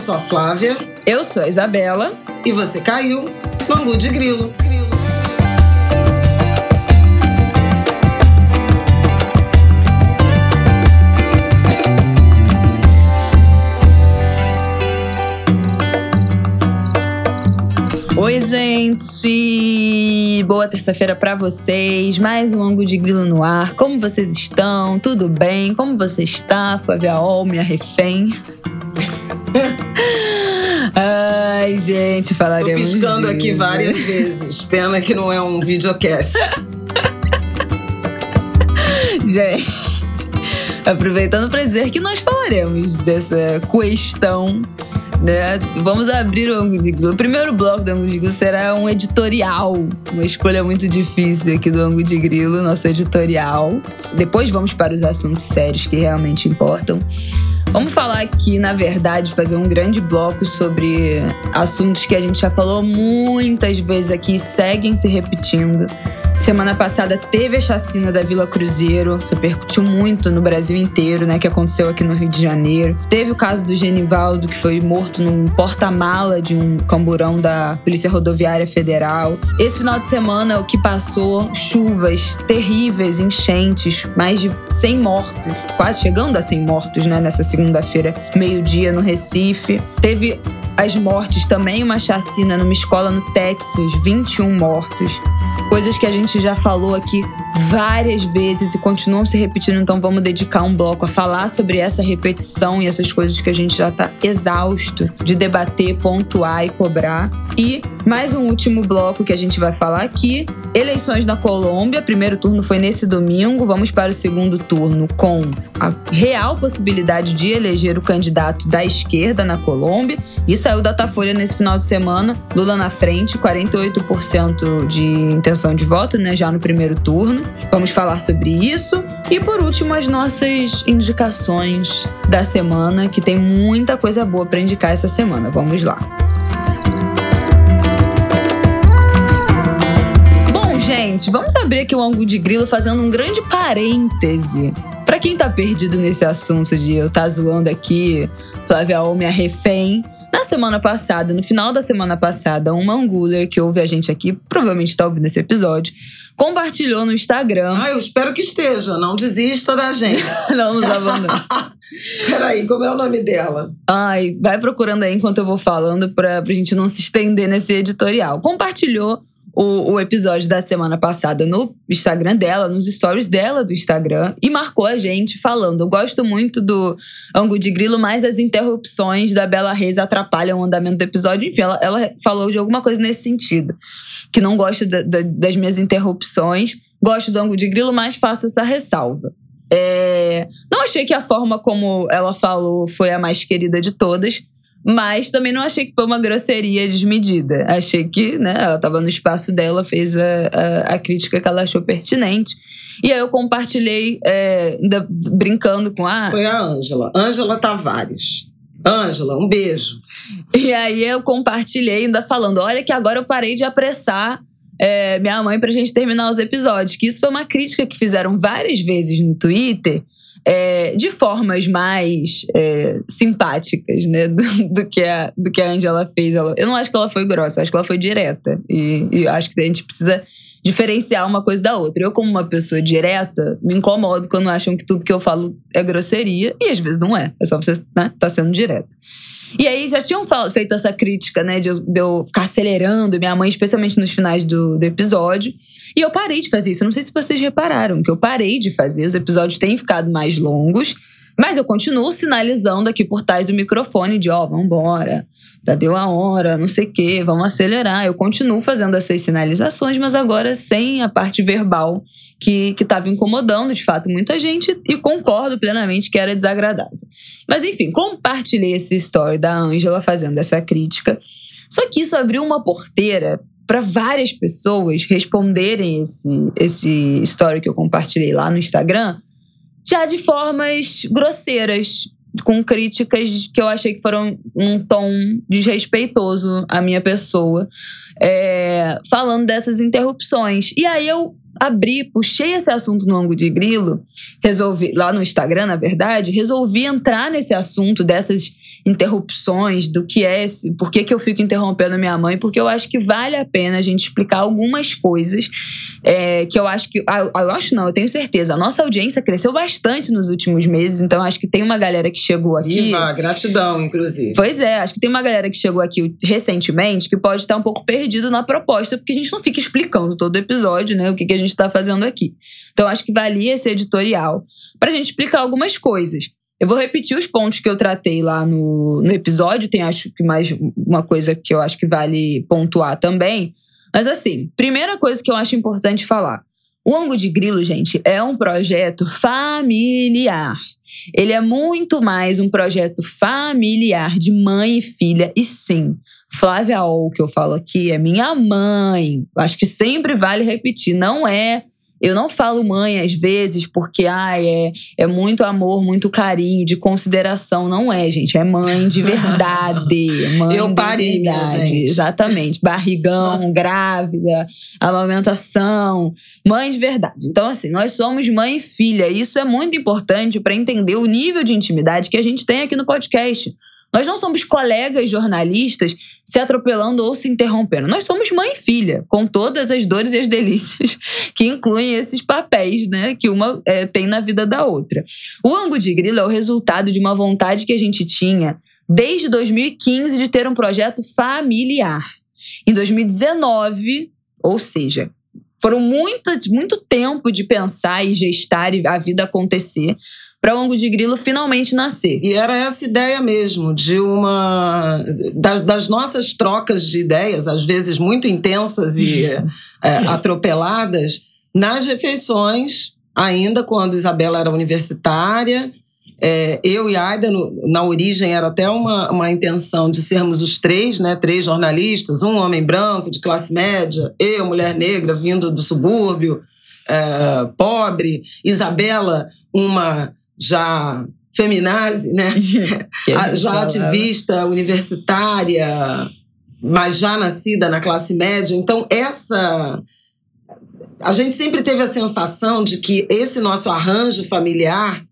Eu sou a Flávia. Eu sou a Isabela. E você caiu no Angu de Grilo. Oi, gente! Boa terça-feira para vocês. Mais um ângulo de grilo no ar. Como vocês estão? Tudo bem? Como você está, Flávia Ol, minha refém? Ai, gente, falaremos. Tô piscando disso. aqui várias vezes. Pena que não é um videocast. gente, aproveitando para dizer que nós falaremos dessa questão né? Vamos abrir o ângulo de grilo. O primeiro bloco do ângulo de grilo será um editorial, uma escolha muito difícil aqui do ângulo de grilo, nosso editorial. Depois vamos para os assuntos sérios que realmente importam. Vamos falar aqui, na verdade, fazer um grande bloco sobre assuntos que a gente já falou muitas vezes aqui e seguem se repetindo. Semana passada teve a chacina da Vila Cruzeiro, repercutiu muito no Brasil inteiro, né? Que aconteceu aqui no Rio de Janeiro. Teve o caso do Genivaldo, que foi morto num porta-mala de um camburão da Polícia Rodoviária Federal. Esse final de semana, o que passou, chuvas terríveis, enchentes, mais de 100 mortos, quase chegando a 100 mortos, né? Nessa segunda-feira, meio-dia, no Recife. Teve as mortes também, uma chacina numa escola no Texas, 21 mortos. Coisas que a gente já falou aqui várias vezes e continuam se repetindo, então vamos dedicar um bloco a falar sobre essa repetição e essas coisas que a gente já tá exausto de debater, pontuar e cobrar. E mais um último bloco que a gente vai falar aqui: eleições na Colômbia. Primeiro turno foi nesse domingo, vamos para o segundo turno com a real possibilidade de eleger o candidato da esquerda na Colômbia. E saiu Datafolha nesse final de semana, Lula na frente, 48% de intenção de voto, né, já no primeiro turno. Vamos falar sobre isso. E por último, as nossas indicações da semana, que tem muita coisa boa para indicar essa semana. Vamos lá. Bom, gente, vamos abrir aqui o ângulo de grilo fazendo um grande parêntese. Para quem tá perdido nesse assunto de eu tá zoando aqui, Flávia Ol, minha refém, na semana passada, no final da semana passada, uma anguler que ouve a gente aqui, provavelmente está ouvindo esse episódio, compartilhou no Instagram. Ah, eu espero que esteja. Não desista da gente. não nos abandone. Peraí, como é o nome dela? Ai, vai procurando aí enquanto eu vou falando pra, pra gente não se estender nesse editorial. Compartilhou o, o, episódio da semana passada no Instagram dela, nos stories dela do Instagram, e marcou a gente falando: Eu gosto muito do ângulo de grilo, mas as interrupções da Bela Reis atrapalham o andamento do episódio. Enfim, ela, ela falou de alguma coisa nesse sentido. Que não gosta da, da, das minhas interrupções, gosto do ângulo de grilo, mas faço essa ressalva. É, não achei que a forma como ela falou foi a mais querida de todas. Mas também não achei que foi uma grosseria desmedida. Achei que né, ela estava no espaço dela, fez a, a, a, crítica que ela achou pertinente. E aí eu compartilhei, é, ainda brincando com a. Foi a Ângela. Ângela Tavares. Ângela, um beijo. E aí eu compartilhei, ainda falando: olha, que agora eu parei de apressar é, minha mãe pra gente terminar os episódios. Que isso foi uma crítica que fizeram várias vezes no Twitter é, de formas mais é, simpáticas, né? Do, do, que a, do que a Angela fez. Ela, eu não acho que ela foi grossa, acho que ela foi direta. E, e acho que a gente precisa diferenciar uma coisa da outra. Eu, como uma pessoa direta, me incomodo quando acham que tudo que eu falo é grosseria. E às vezes não é. É só você né, tá sendo direto. E aí já tinham feito essa crítica, né, de eu, de eu ficar acelerando minha mãe, especialmente nos finais do, do episódio. E eu parei de fazer isso. Não sei se vocês repararam que eu parei de fazer. Os episódios têm ficado mais longos. Mas eu continuo sinalizando aqui por trás do microfone de, ó, oh, vambora, já deu a hora, não sei o quê, vamos acelerar. Eu continuo fazendo essas sinalizações, mas agora sem a parte verbal que estava incomodando, de fato, muita gente, e concordo plenamente que era desagradável. Mas enfim, compartilhei esse story da Ângela fazendo essa crítica. Só que isso abriu uma porteira para várias pessoas responderem esse, esse story que eu compartilhei lá no Instagram, já de formas grosseiras, com críticas que eu achei que foram um tom desrespeitoso à minha pessoa, é, falando dessas interrupções. E aí eu abri, puxei esse assunto no ângulo de grilo, resolvi, lá no Instagram, na verdade, resolvi entrar nesse assunto dessas interrupções, do que é esse, por que, que eu fico interrompendo a minha mãe, porque eu acho que vale a pena a gente explicar algumas coisas é, que eu acho que. Ah, eu acho não, eu tenho certeza. A nossa audiência cresceu bastante nos últimos meses, então acho que tem uma galera que chegou aqui. Viva, gratidão, inclusive. Pois é, acho que tem uma galera que chegou aqui recentemente que pode estar um pouco perdido na proposta, porque a gente não fica explicando todo episódio, né, o que, que a gente está fazendo aqui. Então acho que valia esse editorial para a gente explicar algumas coisas. Eu vou repetir os pontos que eu tratei lá no, no episódio. Tem, acho que mais uma coisa que eu acho que vale pontuar também. Mas assim, primeira coisa que eu acho importante falar. O Ango de Grilo, gente, é um projeto familiar. Ele é muito mais um projeto familiar de mãe e filha. E sim, Flávia Ol, que eu falo aqui, é minha mãe. Acho que sempre vale repetir. Não é eu não falo mãe às vezes porque ai, é, é muito amor, muito carinho, de consideração. Não é, gente. É mãe de verdade. Mãe Eu parei, de verdade. Exatamente. Barrigão, grávida, amamentação. Mãe de verdade. Então, assim, nós somos mãe e filha. Isso é muito importante para entender o nível de intimidade que a gente tem aqui no podcast. Nós não somos colegas jornalistas se atropelando ou se interrompendo. Nós somos mãe e filha, com todas as dores e as delícias que incluem esses papéis, né, que uma é, tem na vida da outra. O Ango de Grilo é o resultado de uma vontade que a gente tinha desde 2015 de ter um projeto familiar. Em 2019, ou seja, foram muito, muito tempo de pensar e gestar a vida acontecer para o Ango de Grilo finalmente nascer. E era essa ideia mesmo, de uma. das, das nossas trocas de ideias, às vezes muito intensas e é, atropeladas, nas refeições, ainda quando Isabela era universitária. É, eu e Aida, no, na origem, era até uma, uma intenção de sermos os três, né? Três jornalistas, um homem branco de classe média, eu, mulher negra, vindo do subúrbio, é, pobre, Isabela, uma já feminazi, né? já ativista universitária, mas já nascida na classe média. Então, essa. A gente sempre teve a sensação de que esse nosso arranjo familiar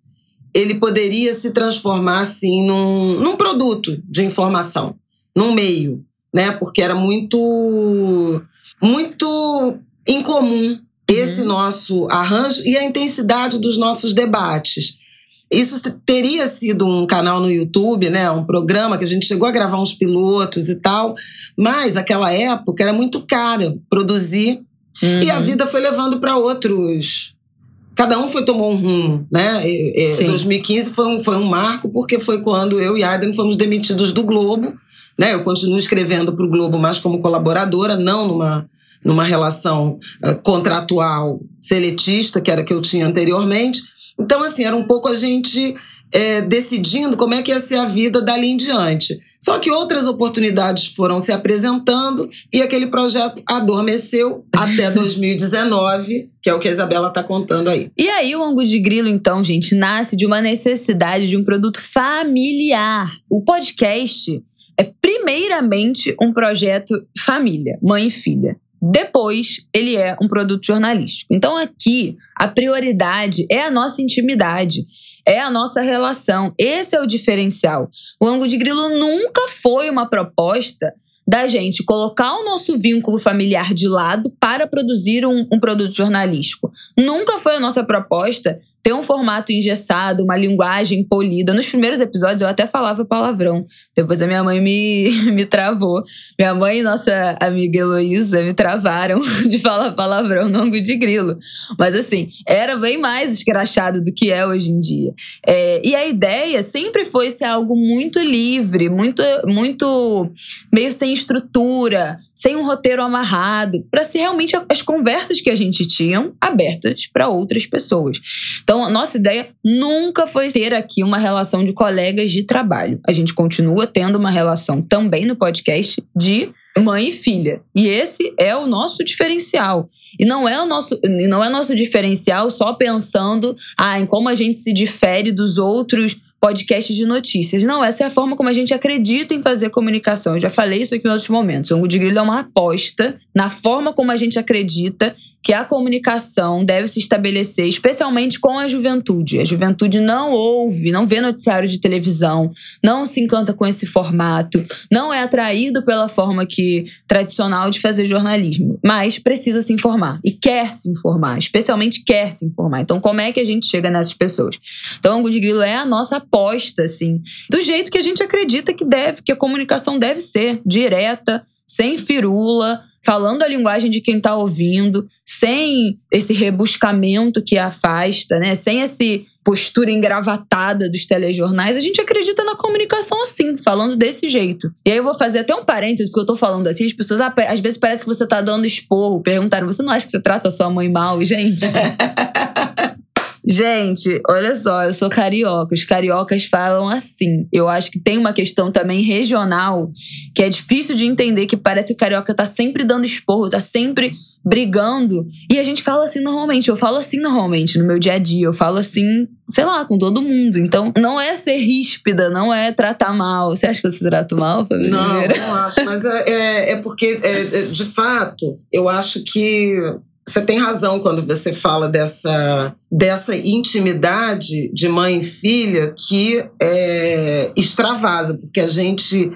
ele poderia se transformar assim num, num produto de informação, num meio, né? Porque era muito muito incomum esse uhum. nosso arranjo e a intensidade dos nossos debates. Isso teria sido um canal no YouTube, né? Um programa que a gente chegou a gravar uns pilotos e tal, mas aquela época era muito caro produzir uhum. e a uhum. vida foi levando para outros. Cada um foi tomou um rumo, né? E, e 2015 foi um, foi um marco porque foi quando eu e Aiden fomos demitidos do Globo, né? Eu continuo escrevendo para o Globo, mas como colaboradora, não numa numa relação uh, contratual seletista, que era que eu tinha anteriormente. Então, assim, era um pouco a gente é, decidindo como é que ia ser a vida dali em diante. Só que outras oportunidades foram se apresentando e aquele projeto adormeceu até 2019, que é o que a Isabela está contando aí. E aí o Angu de Grilo, então, gente, nasce de uma necessidade de um produto familiar. O podcast é primeiramente um projeto família, mãe e filha. Depois, ele é um produto jornalístico. Então, aqui, a prioridade é a nossa intimidade, é a nossa relação. Esse é o diferencial. O ângulo de grilo nunca foi uma proposta da gente colocar o nosso vínculo familiar de lado para produzir um, um produto jornalístico. Nunca foi a nossa proposta ter um formato engessado, uma linguagem polida. Nos primeiros episódios eu até falava palavrão. Depois a minha mãe me, me travou. Minha mãe e nossa amiga Heloísa me travaram de falar palavrão no ângulo de grilo. Mas assim, era bem mais escrachado do que é hoje em dia. É, e a ideia sempre foi ser algo muito livre, muito, muito meio sem estrutura, sem um roteiro amarrado, para ser realmente as conversas que a gente tinha abertas para outras pessoas. Então, a nossa ideia nunca foi ter aqui uma relação de colegas de trabalho. A gente continua tendo uma relação também no podcast de mãe e filha. E esse é o nosso diferencial. E não é o nosso, não é nosso diferencial só pensando ah, em como a gente se difere dos outros podcasts de notícias. Não, essa é a forma como a gente acredita em fazer comunicação. Eu já falei isso aqui em outros momentos. O Angu de Grilo é uma aposta na forma como a gente acredita que a comunicação deve se estabelecer, especialmente com a juventude. A juventude não ouve, não vê noticiário de televisão, não se encanta com esse formato, não é atraído pela forma que tradicional de fazer jornalismo, mas precisa se informar e quer se informar, especialmente quer se informar. Então, como é que a gente chega nessas pessoas? Então, o Angu de Grilo é a nossa aposta, assim, do jeito que a gente acredita que deve, que a comunicação deve ser, direta, sem firula, falando a linguagem de quem está ouvindo, sem esse rebuscamento que afasta, né? Sem esse postura engravatada dos telejornais, a gente acredita na comunicação assim, falando desse jeito. E aí eu vou fazer até um parênteses, porque eu tô falando assim, as pessoas às vezes parece que você tá dando esporro, perguntaram, você não acha que você trata sua mãe mal, gente? Gente, olha só, eu sou carioca. Os cariocas falam assim. Eu acho que tem uma questão também regional que é difícil de entender, que parece que o carioca tá sempre dando esporro, tá sempre brigando. E a gente fala assim normalmente. Eu falo assim normalmente no meu dia a dia. Eu falo assim, sei lá, com todo mundo. Então, não é ser ríspida, não é tratar mal. Você acha que eu te trato mal, Fabiana? Não, não acho. Mas é, é, é porque, é, é, de fato, eu acho que você tem razão quando você fala dessa, dessa intimidade de mãe e filha que é, extravasa, porque a gente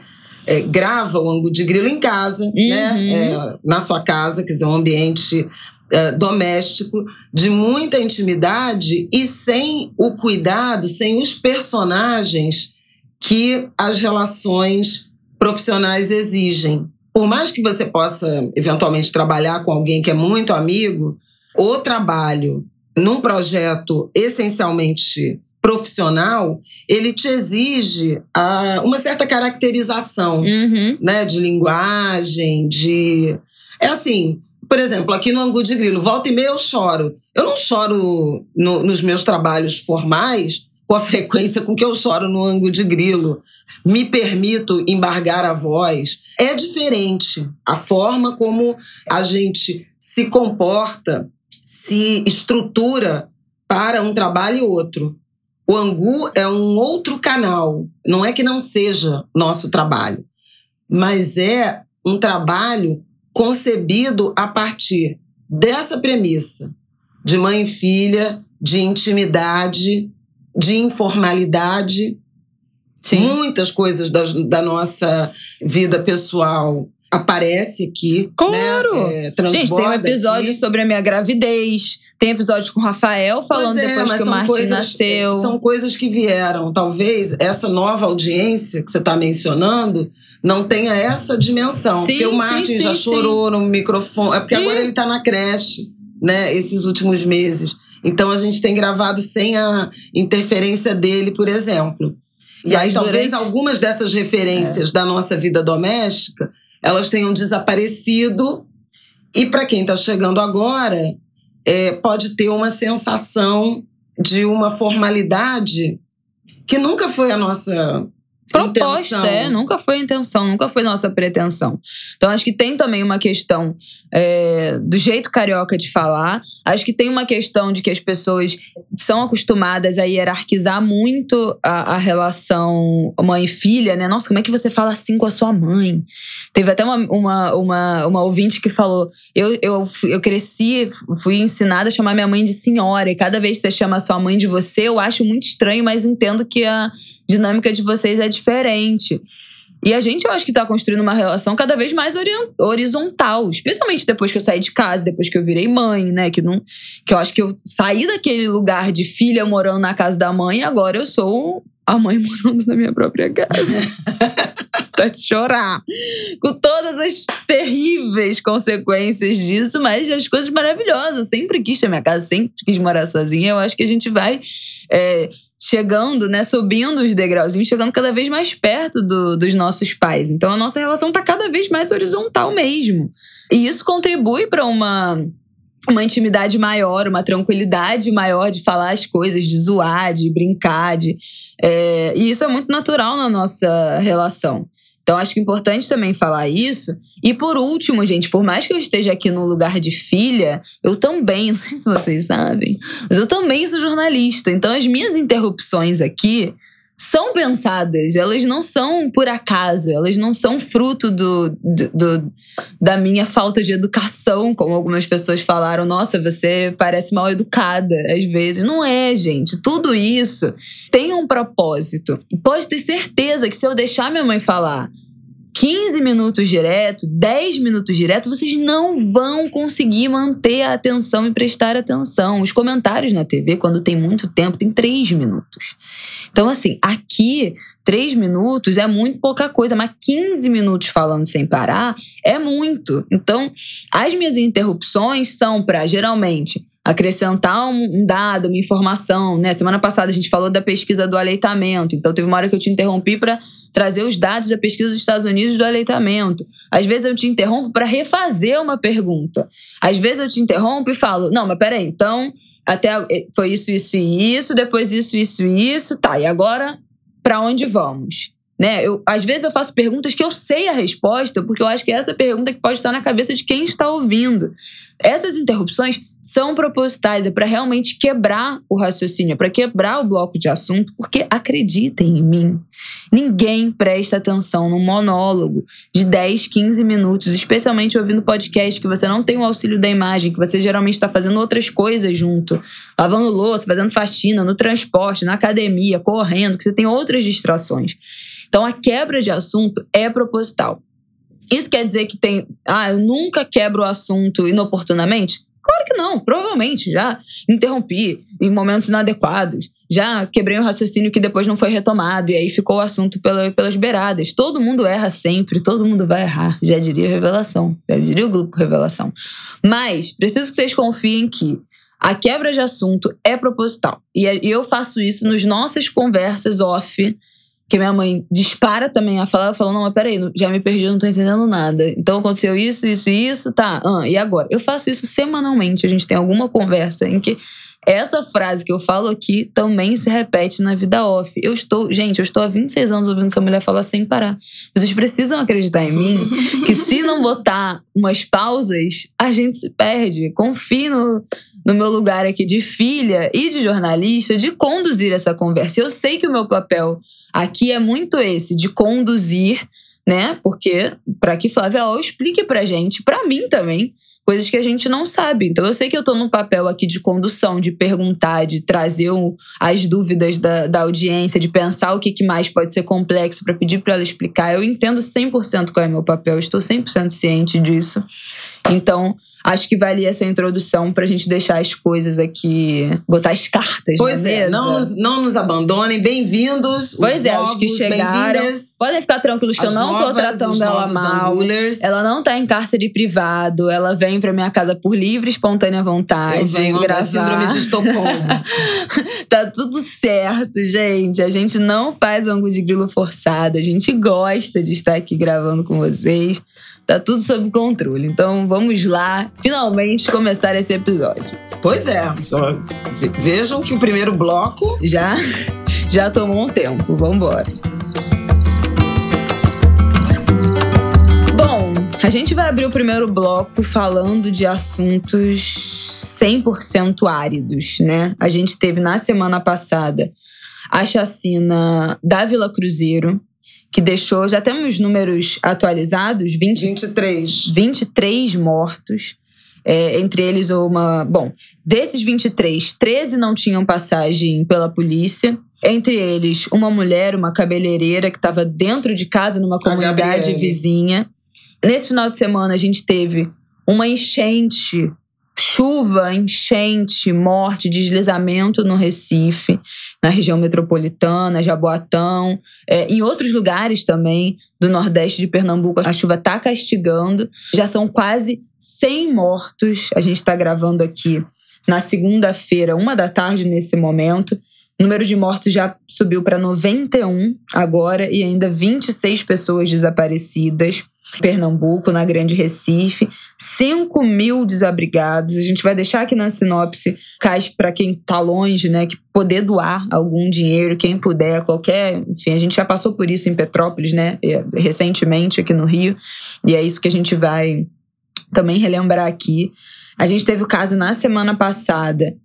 é, grava o ângulo de grilo em casa, né? uhum. né? É, na sua casa, quer dizer, um ambiente é, doméstico de muita intimidade e sem o cuidado, sem os personagens que as relações profissionais exigem por mais que você possa eventualmente trabalhar com alguém que é muito amigo, o trabalho num projeto essencialmente profissional, ele te exige uh, uma certa caracterização, uhum. né, de linguagem, de é assim, por exemplo, aqui no Angu de Grilo, volta e meia eu choro. Eu não choro no, nos meus trabalhos formais com a frequência com que eu choro no ângulo de grilo. Me permito embargar a voz. É diferente a forma como a gente se comporta, se estrutura para um trabalho e outro. O Angu é um outro canal. Não é que não seja nosso trabalho, mas é um trabalho concebido a partir dessa premissa de mãe e filha, de intimidade, de informalidade. Sim. Muitas coisas da, da nossa vida pessoal aparece aqui. Né? Claro! Né? É, Gente, tem um episódio aqui. sobre a minha gravidez. Tem episódio com o Rafael falando é, depois que o Martin coisas, nasceu. São coisas que vieram. Talvez essa nova audiência que você está mencionando não tenha essa dimensão. Sim, porque o Martin sim, já sim, chorou no microfone. É porque agora ele está na creche, né? Esses últimos meses. Então a gente tem gravado sem a interferência dele, por exemplo. E aí talvez durante... algumas dessas referências é. da nossa vida doméstica, elas tenham desaparecido. E para quem está chegando agora, é, pode ter uma sensação de uma formalidade que nunca foi a nossa proposta, é, nunca foi a intenção, nunca foi nossa pretensão. Então acho que tem também uma questão é, do jeito carioca de falar, acho que tem uma questão de que as pessoas são acostumadas a hierarquizar muito a, a relação mãe-filha, né? Nossa, como é que você fala assim com a sua mãe? Teve até uma, uma, uma, uma ouvinte que falou: eu, eu, eu cresci, fui ensinada a chamar minha mãe de senhora, e cada vez que você chama a sua mãe de você, eu acho muito estranho, mas entendo que a dinâmica de vocês é diferente. E a gente, eu acho que tá construindo uma relação cada vez mais horizontal. Especialmente depois que eu saí de casa, depois que eu virei mãe, né? Que, não, que eu acho que eu saí daquele lugar de filha morando na casa da mãe e agora eu sou a mãe morando na minha própria casa. tá de chorar. Com todas as terríveis consequências disso, mas as coisas maravilhosas. Eu sempre quis ter minha casa, sempre quis morar sozinha. Eu acho que a gente vai. É, chegando, né, subindo os degrauzinhos, chegando cada vez mais perto do, dos nossos pais. Então a nossa relação está cada vez mais horizontal mesmo. E isso contribui para uma uma intimidade maior, uma tranquilidade maior de falar as coisas, de zoar, de brincar, de, é, e isso é muito natural na nossa relação. Então acho que é importante também falar isso. E por último, gente, por mais que eu esteja aqui no lugar de filha, eu também, não sei se vocês sabem, mas eu também sou jornalista. Então as minhas interrupções aqui são pensadas, elas não são por acaso, elas não são fruto do, do, do, da minha falta de educação, como algumas pessoas falaram. Nossa, você parece mal educada às vezes. Não é, gente. Tudo isso tem um propósito. E pode ter certeza que se eu deixar minha mãe falar 15 minutos direto, 10 minutos direto, vocês não vão conseguir manter a atenção e prestar atenção. Os comentários na TV, quando tem muito tempo, tem 3 minutos. Então, assim, aqui, 3 minutos é muito pouca coisa, mas 15 minutos falando sem parar é muito. Então, as minhas interrupções são para, geralmente, acrescentar um dado, uma informação, né? Semana passada a gente falou da pesquisa do aleitamento, então teve uma hora que eu te interrompi para trazer os dados da pesquisa dos Estados Unidos do aleitamento. Às vezes eu te interrompo para refazer uma pergunta. Às vezes eu te interrompo e falo: "Não, mas peraí, então até eh, foi isso, isso e isso, depois isso, isso e isso, tá? E agora para onde vamos?" Né? Eu, às vezes eu faço perguntas que eu sei a resposta, porque eu acho que é essa pergunta que pode estar na cabeça de quem está ouvindo. Essas interrupções são propositais, é para realmente quebrar o raciocínio, é para quebrar o bloco de assunto, porque acreditem em mim, ninguém presta atenção num monólogo de 10, 15 minutos, especialmente ouvindo podcast que você não tem o auxílio da imagem, que você geralmente está fazendo outras coisas junto, lavando louça, fazendo faxina, no transporte, na academia, correndo, que você tem outras distrações. Então a quebra de assunto é proposital. Isso quer dizer que tem. Ah, eu nunca quebro o assunto inoportunamente? Claro que não, provavelmente já interrompi em momentos inadequados, já quebrei um raciocínio que depois não foi retomado e aí ficou o assunto pela, pelas beiradas. Todo mundo erra sempre, todo mundo vai errar, já diria Revelação, já diria o grupo Revelação. Mas preciso que vocês confiem que a quebra de assunto é proposital e eu faço isso nas nossas conversas off que minha mãe dispara também a falar, falando, não, mas peraí, já me perdi, não tô entendendo nada. Então aconteceu isso, isso e isso, tá, ah, e agora? Eu faço isso semanalmente, a gente tem alguma conversa em que essa frase que eu falo aqui também se repete na vida off. Eu estou, gente, eu estou há 26 anos ouvindo essa mulher falar sem parar. Vocês precisam acreditar em mim que se não botar umas pausas, a gente se perde. Confie no, no meu lugar aqui de filha e de jornalista de conduzir essa conversa. Eu sei que o meu papel aqui é muito esse, de conduzir, né? Porque para que Flávia Ol explique pra gente, para mim também, coisas que a gente não sabe. Então eu sei que eu tô num papel aqui de condução, de perguntar, de trazer as dúvidas da, da audiência, de pensar o que, que mais pode ser complexo para pedir para ela explicar. Eu entendo 100% qual é meu papel, estou 100% ciente disso. Então, acho que valia essa introdução pra gente deixar as coisas aqui, botar as cartas pois na é, mesa. não nos, não nos abandonem, bem-vindos. Pois os é, novos, os que chegaram. Podem ficar tranquilos que eu não tô novas, tratando os ela mal. angulers. Ela não tá em cárcere privado, ela vem pra minha casa por livre e espontânea vontade. Eu venho gravar. síndrome de Estocolmo. tá tudo certo, gente. A gente não faz o ângulo de grilo forçado. A gente gosta de estar aqui gravando com vocês. Tá tudo sob controle. Então vamos lá, finalmente começar esse episódio. pois é. Ve- Vejam que o primeiro bloco Já, já tomou um tempo. Vambora. Bom, a gente vai abrir o primeiro bloco falando de assuntos 100% áridos, né? A gente teve na semana passada a chacina da Vila Cruzeiro, que deixou, já temos números atualizados, 20, 23. 23 mortos. É, entre eles uma. Bom, desses 23, 13 não tinham passagem pela polícia. Entre eles, uma mulher, uma cabeleireira que estava dentro de casa, numa comunidade vizinha. Nesse final de semana, a gente teve uma enchente, chuva, enchente, morte, deslizamento no Recife, na região metropolitana, Jaboatão, é, em outros lugares também do Nordeste de Pernambuco. A chuva está castigando. Já são quase 100 mortos. A gente está gravando aqui na segunda-feira, uma da tarde nesse momento. O número de mortos já subiu para 91 agora e ainda 26 pessoas desaparecidas. Pernambuco, na Grande Recife, 5 mil desabrigados. A gente vai deixar aqui na sinopse cais para quem tá longe, né? Que poder doar algum dinheiro, quem puder, qualquer. Enfim, a gente já passou por isso em Petrópolis, né? é, Recentemente aqui no Rio. E é isso que a gente vai também relembrar aqui. A gente teve o caso na semana passada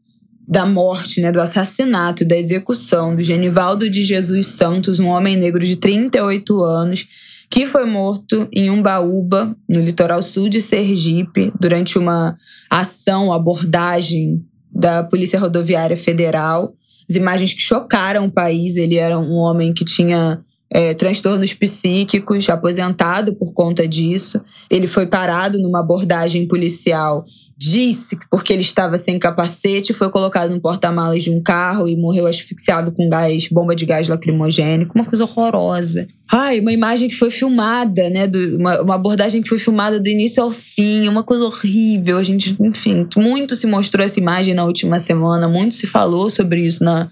da morte, né, do assassinato, da execução do Genivaldo de Jesus Santos, um homem negro de 38 anos, que foi morto em Umbaúba, no litoral sul de Sergipe, durante uma ação, abordagem da Polícia Rodoviária Federal. As imagens que chocaram o país. Ele era um homem que tinha é, transtornos psíquicos, aposentado por conta disso. Ele foi parado numa abordagem policial disse que porque ele estava sem capacete, foi colocado no porta-malas de um carro e morreu asfixiado com gás, bomba de gás lacrimogênico, uma coisa horrorosa. Ai, uma imagem que foi filmada, né? Do, uma, uma, abordagem que foi filmada do início ao fim, uma coisa horrível. A gente, enfim, muito se mostrou essa imagem na última semana, muito se falou sobre isso na,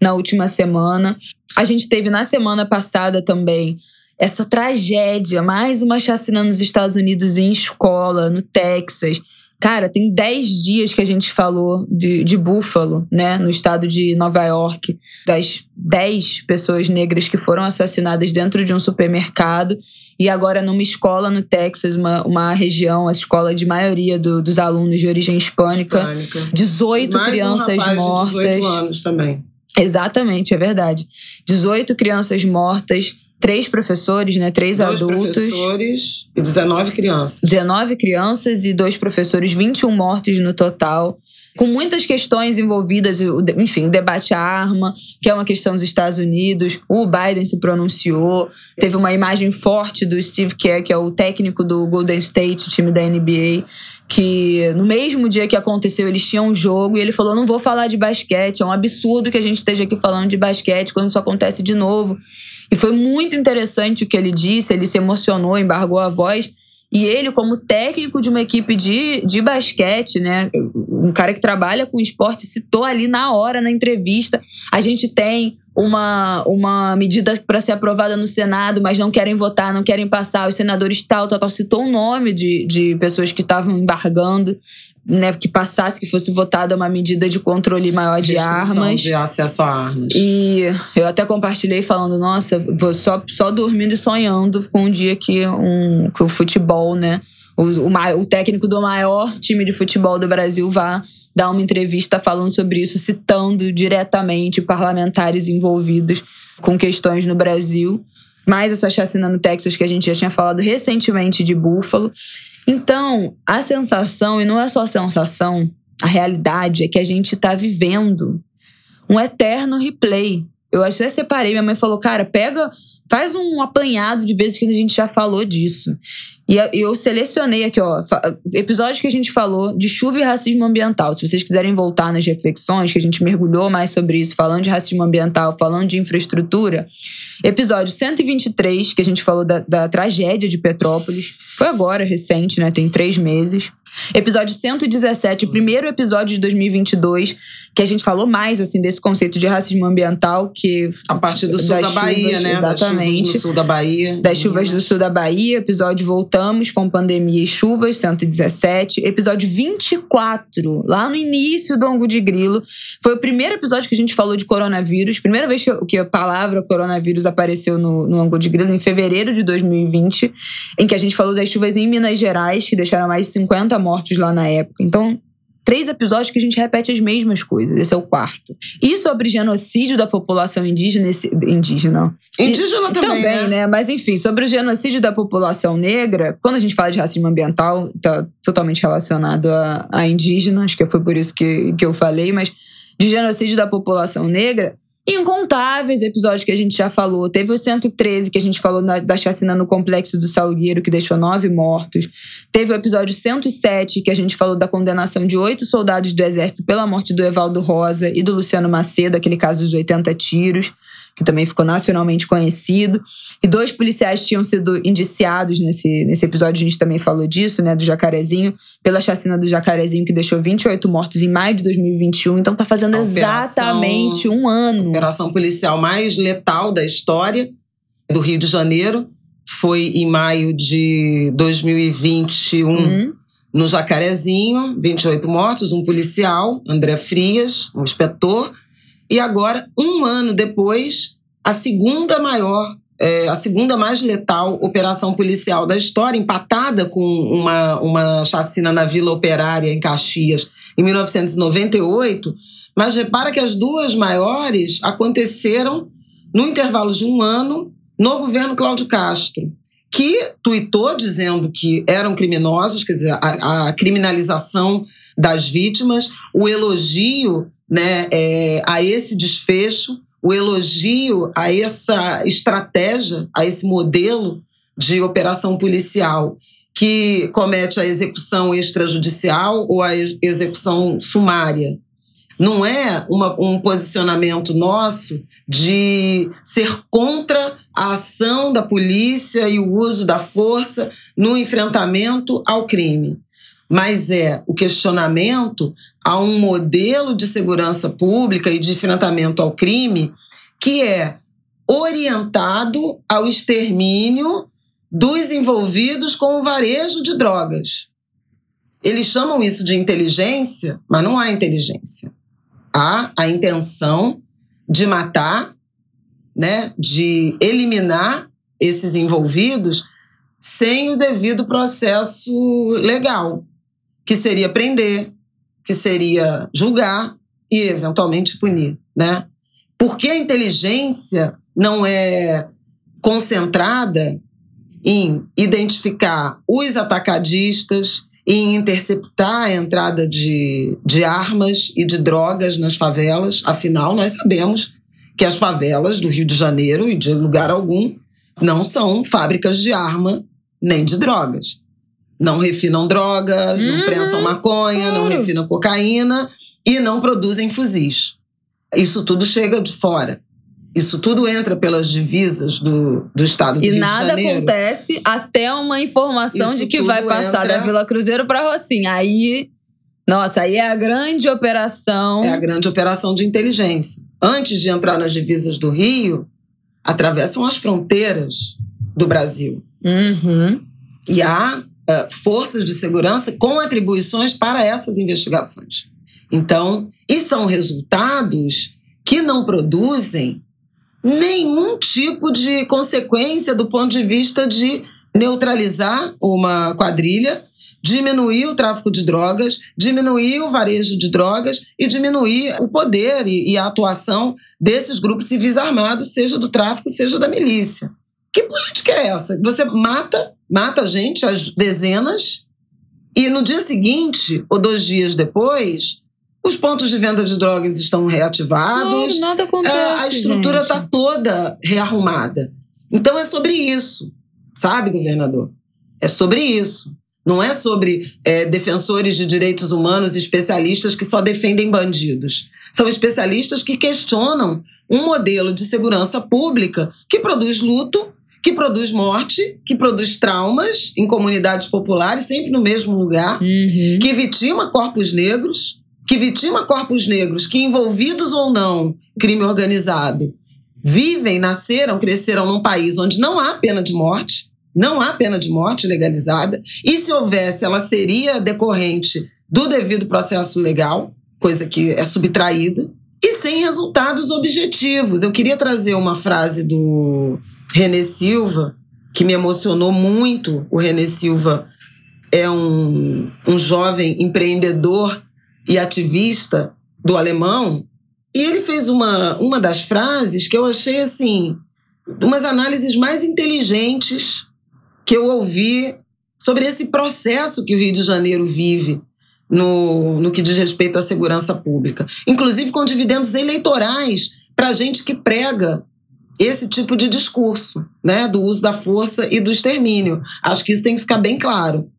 na última semana. A gente teve na semana passada também essa tragédia, mais uma chacina nos Estados Unidos em escola, no Texas Cara, tem 10 dias que a gente falou de, de Buffalo, né, no estado de Nova York, das 10 pessoas negras que foram assassinadas dentro de um supermercado. E agora, numa escola no Texas, uma, uma região, a escola de maioria do, dos alunos de origem hispânica, hispânica. 18 Mais crianças um mortas. De 18 anos também. Exatamente, é verdade. 18 crianças mortas três professores, né? Três dois adultos. professores e 19 crianças. 19 crianças e dois professores, 21 mortos no total. Com muitas questões envolvidas, enfim, o debate à arma, que é uma questão dos Estados Unidos. O Biden se pronunciou. Teve uma imagem forte do Steve Kerr, que é o técnico do Golden State, time da NBA, que no mesmo dia que aconteceu eles tinham um jogo e ele falou: Não vou falar de basquete, é um absurdo que a gente esteja aqui falando de basquete quando isso acontece de novo. E foi muito interessante o que ele disse, ele se emocionou, embargou a voz. E ele, como técnico de uma equipe de, de basquete, né? Um cara que trabalha com esporte, citou ali na hora, na entrevista. A gente tem uma, uma medida para ser aprovada no Senado, mas não querem votar, não querem passar. Os senadores tal, tal, tal. Citou o nome de, de pessoas que estavam embargando né, que passasse, que fosse votada uma medida de controle maior de armas. de acesso a armas. E eu até compartilhei falando, nossa, vou só, só dormindo e sonhando com um dia que, um, que o futebol, né, o, o, o técnico do maior time de futebol do Brasil vá dar uma entrevista falando sobre isso, citando diretamente parlamentares envolvidos com questões no Brasil. Mais essa chacina no Texas que a gente já tinha falado recentemente de Buffalo. Então, a sensação, e não é só a sensação, a realidade é que a gente está vivendo um eterno replay. Eu até separei, minha mãe falou, cara, pega, faz um apanhado de vezes que a gente já falou disso. E eu selecionei aqui, ó, episódios que a gente falou de chuva e racismo ambiental. Se vocês quiserem voltar nas reflexões, que a gente mergulhou mais sobre isso, falando de racismo ambiental, falando de infraestrutura. Episódio 123, que a gente falou da, da tragédia de Petrópolis. Foi agora, recente, né? Tem três meses. Episódio 117, o primeiro episódio de 2022, que a gente falou mais assim desse conceito de racismo ambiental que a partir do sul da chuvas, Bahia, né? Exatamente. Das chuvas do sul da Bahia. Das chuvas do sul da Bahia, episódio voltamos com pandemia e chuvas 117, episódio 24, lá no início do Angu de Grilo, foi o primeiro episódio que a gente falou de coronavírus, primeira vez que, que a palavra coronavírus apareceu no, no Angu de Grilo em fevereiro de 2020, em que a gente falou das chuvas em Minas Gerais, que deixaram mais de 50 mortos lá na época. Então, três episódios que a gente repete as mesmas coisas. Esse é o quarto. E sobre genocídio da população indígena. Esse, indígena. Indígena e, também. Também, né? né? Mas enfim, sobre o genocídio da população negra, quando a gente fala de racismo ambiental, tá totalmente relacionado a, a indígena, acho que foi por isso que, que eu falei, mas de genocídio da população negra, incontáveis episódios que a gente já falou. Teve o 113, que a gente falou da, da chacina no complexo do Salgueiro, que deixou nove mortos. Teve o episódio 107, que a gente falou da condenação de oito soldados do Exército pela morte do Evaldo Rosa e do Luciano Macedo, aquele caso dos 80 tiros que também ficou nacionalmente conhecido. E dois policiais tinham sido indiciados nesse, nesse episódio, a gente também falou disso, né, do Jacarezinho, pela chacina do Jacarezinho, que deixou 28 mortos em maio de 2021. Então tá fazendo exatamente um ano. A operação policial mais letal da história do Rio de Janeiro foi em maio de 2021. Uhum. No Jacarezinho, 28 mortos, um policial, André Frias, um inspetor, e agora, um ano depois, a segunda maior, é, a segunda mais letal operação policial da história, empatada com uma, uma chacina na Vila Operária, em Caxias, em 1998. Mas repara que as duas maiores aconteceram no intervalo de um ano no governo Cláudio Castro, que tuitou dizendo que eram criminosos, quer dizer, a, a criminalização das vítimas, o elogio né, é, a esse desfecho, o elogio a essa estratégia, a esse modelo de operação policial que comete a execução extrajudicial ou a execução sumária. Não é uma, um posicionamento nosso de ser contra a ação da polícia e o uso da força no enfrentamento ao crime, mas é o questionamento a um modelo de segurança pública e de enfrentamento ao crime que é orientado ao extermínio dos envolvidos com o varejo de drogas. Eles chamam isso de inteligência, mas não há inteligência. Há a intenção de matar, né, de eliminar esses envolvidos sem o devido processo legal, que seria prender, que seria julgar e eventualmente punir, né? Porque a inteligência não é concentrada em identificar os atacadistas, em interceptar a entrada de, de armas e de drogas nas favelas. Afinal, nós sabemos que as favelas do Rio de Janeiro e de lugar algum não são fábricas de arma nem de drogas. Não refinam drogas, uhum, não prensam maconha, claro. não refinam cocaína e não produzem fuzis. Isso tudo chega de fora. Isso tudo entra pelas divisas do, do estado do e Rio de Janeiro. E nada acontece até uma informação Isso de que vai passar entra... da Vila Cruzeiro para Rocinha. Aí, nossa, aí é a grande operação. É a grande operação de inteligência. Antes de entrar nas divisas do Rio, atravessam as fronteiras do Brasil. Uhum. E há uh, forças de segurança com atribuições para essas investigações. Então, e são resultados que não produzem nenhum tipo de consequência do ponto de vista de neutralizar uma quadrilha, diminuir o tráfico de drogas, diminuir o varejo de drogas e diminuir o poder e, a atuação desses grupos civis armados, seja do tráfico, seja da milícia. Que política é essa? Você mata, mata gente, as dezenas, e no dia seguinte, ou dois dias depois, os pontos de venda de drogas estão reativados. Não, nada acontece. A estrutura está toda rearrumada. Então é sobre isso, sabe, governador? É sobre isso. Não é sobre é, defensores de direitos humanos e especialistas que só defendem bandidos. São especialistas que questionam um modelo de segurança pública que produz luto, que produz morte, que produz traumas em comunidades populares, sempre no mesmo lugar, uhum. que vitima corpos negros, que vitima corpos negros que, envolvidos ou não crime organizado, vivem, nasceram, cresceram num país onde não há pena de morte, não há pena de morte legalizada, e se houvesse, ela seria decorrente do devido processo legal, coisa que é subtraída, e sem resultados objetivos. Eu queria trazer uma frase do René Silva, que me emocionou muito. O René Silva é um, um jovem empreendedor e ativista do alemão, e ele fez uma, uma das frases que eu achei assim, umas análises mais inteligentes que eu ouvi sobre esse processo que o Rio de Janeiro vive no, no que diz respeito à segurança pública, inclusive com dividendos eleitorais para gente que prega esse tipo de discurso, né, do uso da força e do extermínio. Acho que isso tem que ficar bem claro.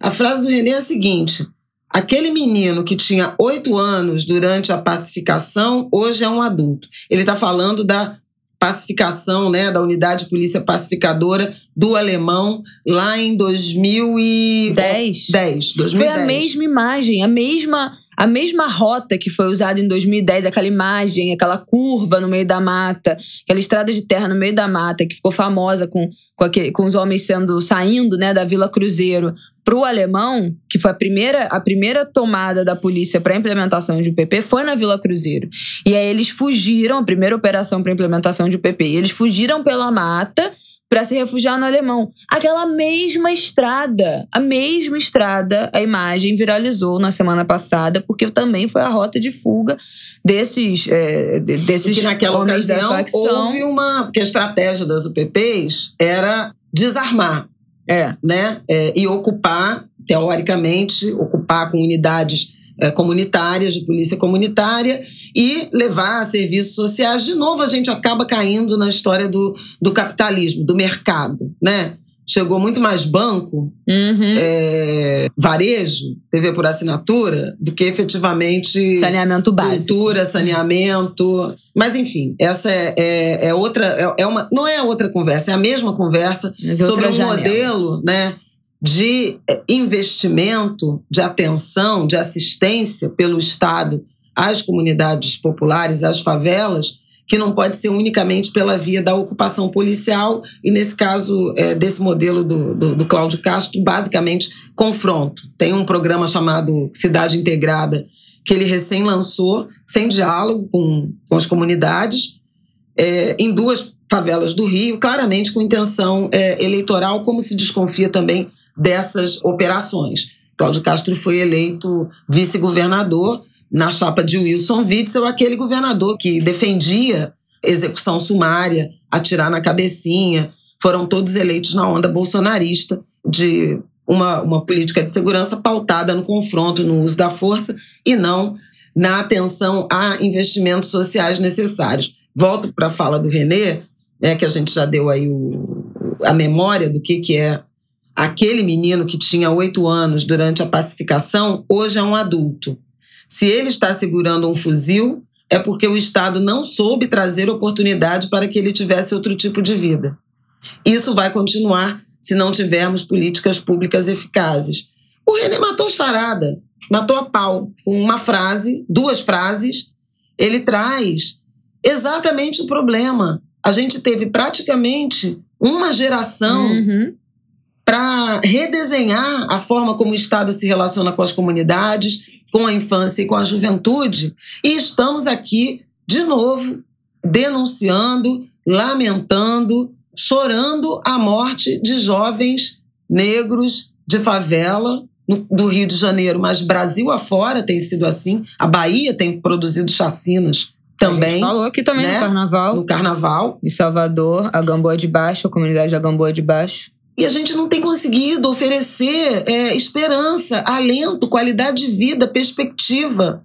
A frase do René é a seguinte: Aquele menino que tinha oito anos durante a pacificação, hoje é um adulto. Ele está falando da pacificação, né, da unidade de polícia pacificadora do alemão lá em 2010. 10, 2010. Foi a mesma imagem, a mesma a mesma rota que foi usada em 2010, aquela imagem, aquela curva no meio da mata, aquela estrada de terra no meio da mata que ficou famosa com, com, aquele, com os homens sendo saindo, né, da Vila Cruzeiro pro alemão, que foi a primeira, a primeira tomada da polícia para implementação de PP, foi na Vila Cruzeiro. E aí eles fugiram, a primeira operação para implementação de PP, eles fugiram pela mata para se refugiar no Alemão. Aquela mesma estrada, a mesma estrada, a imagem viralizou na semana passada, porque também foi a rota de fuga desses, é, desses e que naquela homens ocasião houve uma. Porque a estratégia das UPPs era desarmar, É. né? É, e ocupar, teoricamente, ocupar com unidades é, comunitárias, de polícia comunitária, e levar a serviços sociais. De novo, a gente acaba caindo na história do, do capitalismo, do mercado, né? Chegou muito mais banco, Uhum. é, varejo, TV por assinatura, do que efetivamente Saneamento básico. cultura, saneamento. Mas, enfim, essa é, é, é outra. É, é uma, não é outra conversa, é a mesma conversa Mas sobre outra um janela. modelo né, de eh, investimento, de atenção, de assistência pelo Estado às comunidades populares, às favelas, que não pode ser unicamente pela via da ocupação policial, e nesse caso eh, desse modelo do, do, do Cláudio Castro, basicamente confronto. Tem um programa chamado Cidade Integrada, que ele recém lançou, sem diálogo com, com as comunidades, eh, em duas favelas do Rio, claramente com intenção eh, eleitoral, como se desconfia também dessas operações. Cláudio Castro foi eleito vice-governador na chapa de Wilson Witzel, aquele governador que defendia execução sumária, atirar na cabecinha. Foram todos eleitos na onda bolsonarista de uma, uma política de segurança pautada no confronto, no uso da força e não na atenção a investimentos sociais necessários. Volto para a fala do Renê, né, que a gente já deu aí o, a memória do que, que é aquele menino que tinha oito anos durante a pacificação, hoje é um adulto. Se ele está segurando um fuzil, é porque o Estado não soube trazer oportunidade para que ele tivesse outro tipo de vida. Isso vai continuar se não tivermos políticas públicas eficazes. O René matou charada, matou a pau, com uma frase, duas frases. Ele traz exatamente o problema. A gente teve praticamente uma geração Uhum. Para redesenhar a forma como o Estado se relaciona com as comunidades, com a infância e com a juventude. E estamos aqui, de novo, denunciando, lamentando, chorando a morte de jovens negros de favela do Rio de Janeiro. Mas Brasil afora tem sido assim. A Bahia tem produzido chacinas A gente também falou aqui também né? no carnaval. no carnaval. Em Salvador, a Gamboa de Baixo, a comunidade da Gamboa de Baixo. E a gente não tem conseguido oferecer é, esperança, alento, qualidade de vida, perspectiva,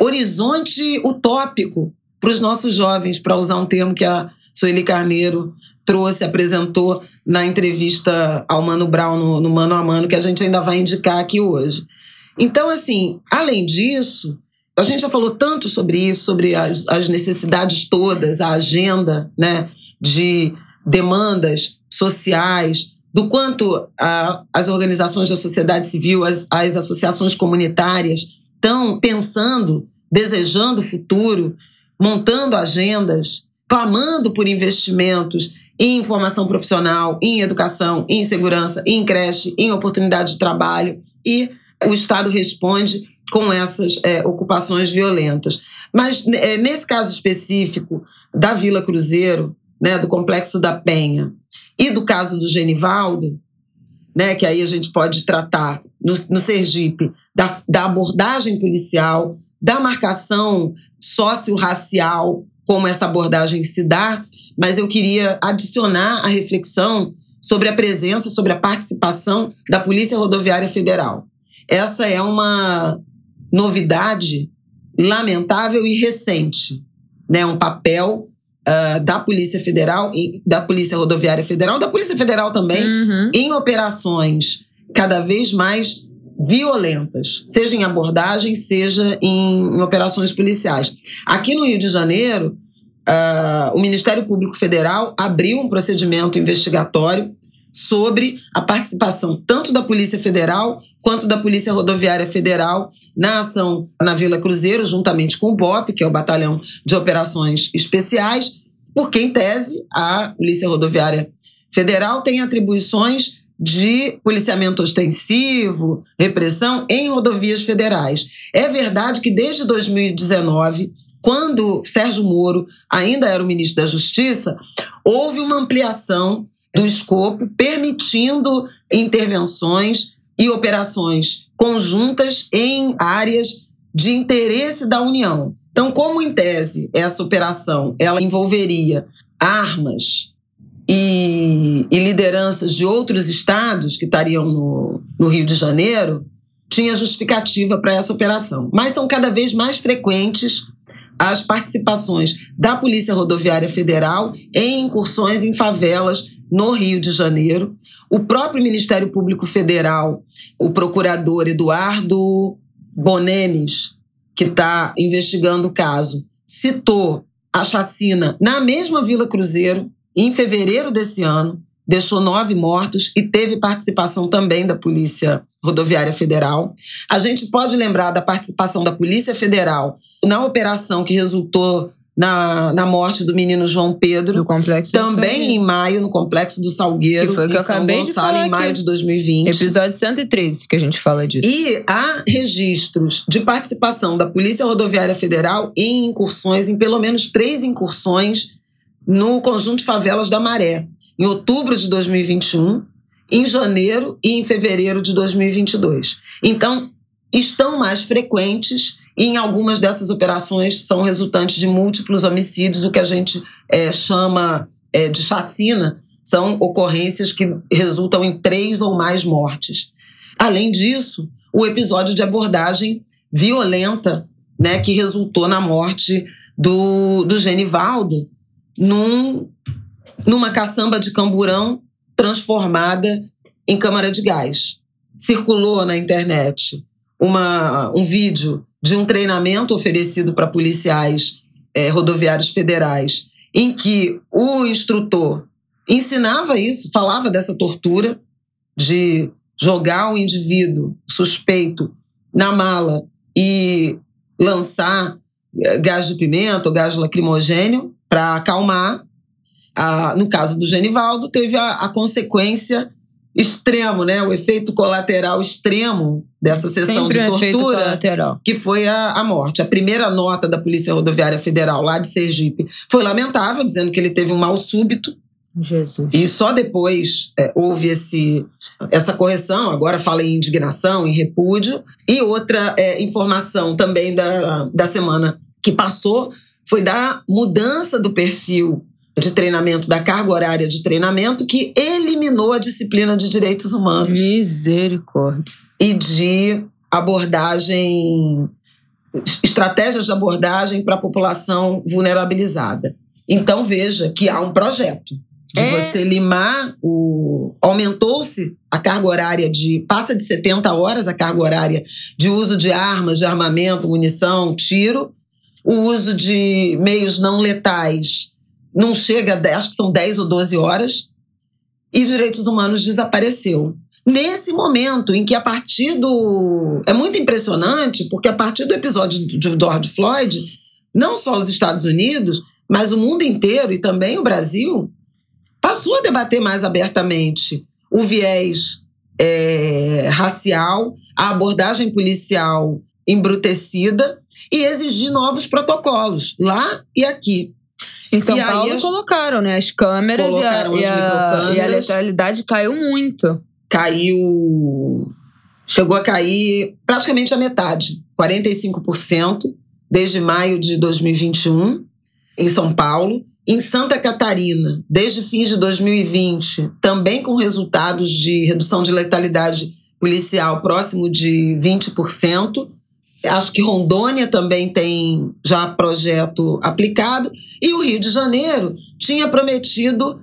horizonte utópico para os nossos jovens, para usar um termo que a Sueli Carneiro trouxe, apresentou na entrevista ao Mano Brown no, no Mano a Mano, que a gente ainda vai indicar aqui hoje. Então, assim, além disso, a gente já falou tanto sobre isso, sobre as, as necessidades todas, a agenda né, de demandas sociais, do quanto as organizações da sociedade civil, as, as associações comunitárias estão pensando, desejando o futuro, montando agendas, clamando por investimentos em formação profissional, em educação, em segurança, em creche, em oportunidade de trabalho. E o Estado responde com essas é, ocupações violentas. Mas é, nesse caso específico da Vila Cruzeiro, né, do Complexo da Penha, e do caso do Genivaldo, né, que aí a gente pode tratar no, no Sergipe da, da abordagem policial, da marcação sócio-racial, como essa abordagem se dá, mas eu queria adicionar a reflexão sobre a presença, sobre a participação da Polícia Rodoviária Federal. Essa é uma novidade lamentável e recente, né? Um papel ah, da Polícia Federal e da Polícia Rodoviária Federal, da Polícia Federal também, Uhum. em operações cada vez mais violentas, seja em abordagem, seja em, em operações policiais. Aqui no Rio de Janeiro, ah, o Ministério Público Federal abriu um procedimento investigatório sobre a participação tanto da Polícia Federal quanto da Polícia Rodoviária Federal na ação na Vila Cruzeiro, juntamente com o BOP, que é o Batalhão de Operações Especiais, porque, em tese, a Polícia Rodoviária Federal tem atribuições de policiamento ostensivo, repressão em rodovias federais. É verdade que desde 2019, quando Sérgio Moro ainda era o ministro da Justiça, houve uma ampliação do escopo, permitindo intervenções e operações conjuntas em áreas de interesse da União. Então, como em tese essa operação ela envolveria armas e, e lideranças de outros estados que estariam no, no Rio de Janeiro, tinha justificativa para essa operação. Mas são cada vez mais frequentes as participações da Polícia Rodoviária Federal em incursões em favelas no Rio de Janeiro. O próprio Ministério Público Federal, o procurador Eduardo Bonemes, que está investigando o caso, citou a chacina na mesma Vila Cruzeiro, em fevereiro desse ano, deixou nove mortos e teve participação também da Polícia Rodoviária Federal. A gente pode lembrar da participação da Polícia Federal na operação que resultou na, na morte do menino João Pedro. Do complexo Também em maio, no Complexo do Salgueiro. Que foi o que eu acabei São de Gonçalo, falar em maio aqui. de 2020. Episódio 113 que a gente fala disso. E há registros de participação da Polícia Rodoviária Federal em incursões, em pelo menos três incursões no conjunto de favelas da Maré, em outubro de 2021, em janeiro e em fevereiro de 2022. Então, estão mais frequentes e em algumas dessas operações são resultantes de múltiplos homicídios, o que a gente é, chama é, de chacina, são ocorrências que resultam em três ou mais mortes. Além disso, o episódio de abordagem violenta, né, que resultou na morte do, do Genivaldo num, numa caçamba de camburão transformada em câmara de gás. Circulou na internet uma, um vídeo de um treinamento oferecido para policiais eh, rodoviários federais, em que o instrutor ensinava isso, falava dessa tortura de jogar o indivíduo suspeito na mala e lançar eh, gás de pimenta ou gás lacrimogênio para acalmar. Ah, no caso do Genivaldo, teve a, a consequência extremo, né? O efeito colateral extremo dessa sessão Sempre de tortura que foi a, a morte. A primeira nota da Polícia Rodoviária Federal lá de Sergipe foi lamentável, dizendo que ele teve um mal súbito. Jesus. E só depois é, houve esse, essa correção, agora fala em indignação, em repúdio. E outra é, informação também da, da semana que passou foi da mudança do perfil de treinamento, da carga horária de treinamento, que eliminou a disciplina de direitos humanos Misericórdia. e de abordagem, estratégias de abordagem para a população vulnerabilizada. Então veja que há um projeto de É. você limar o. Aumentou-se a carga horária de. Passa de 70 horas a carga horária de uso de armas, de armamento, munição, tiro. O uso de meios não letais não chega a 10, acho que são 10 ou 12 horas. E direitos humanos desapareceu. Nesse momento em que, a partir do. É muito impressionante, porque a partir do episódio de George Floyd, não só os Estados Unidos, mas o mundo inteiro e também o Brasil passou a debater mais abertamente o viés é, racial, a abordagem policial embrutecida e exigir novos protocolos lá e aqui. Em São E Paulo as- colocaram, né? As câmeras, e a, e, a, e a letalidade caiu muito. caiu. Chegou a cair praticamente a metade, 45%, desde maio de 2021, em São Paulo. Em Santa Catarina, desde fins de 2020, também com resultados de redução de letalidade policial próximo de 20%. Acho que Rondônia também tem já projeto aplicado. E o Rio de Janeiro tinha prometido,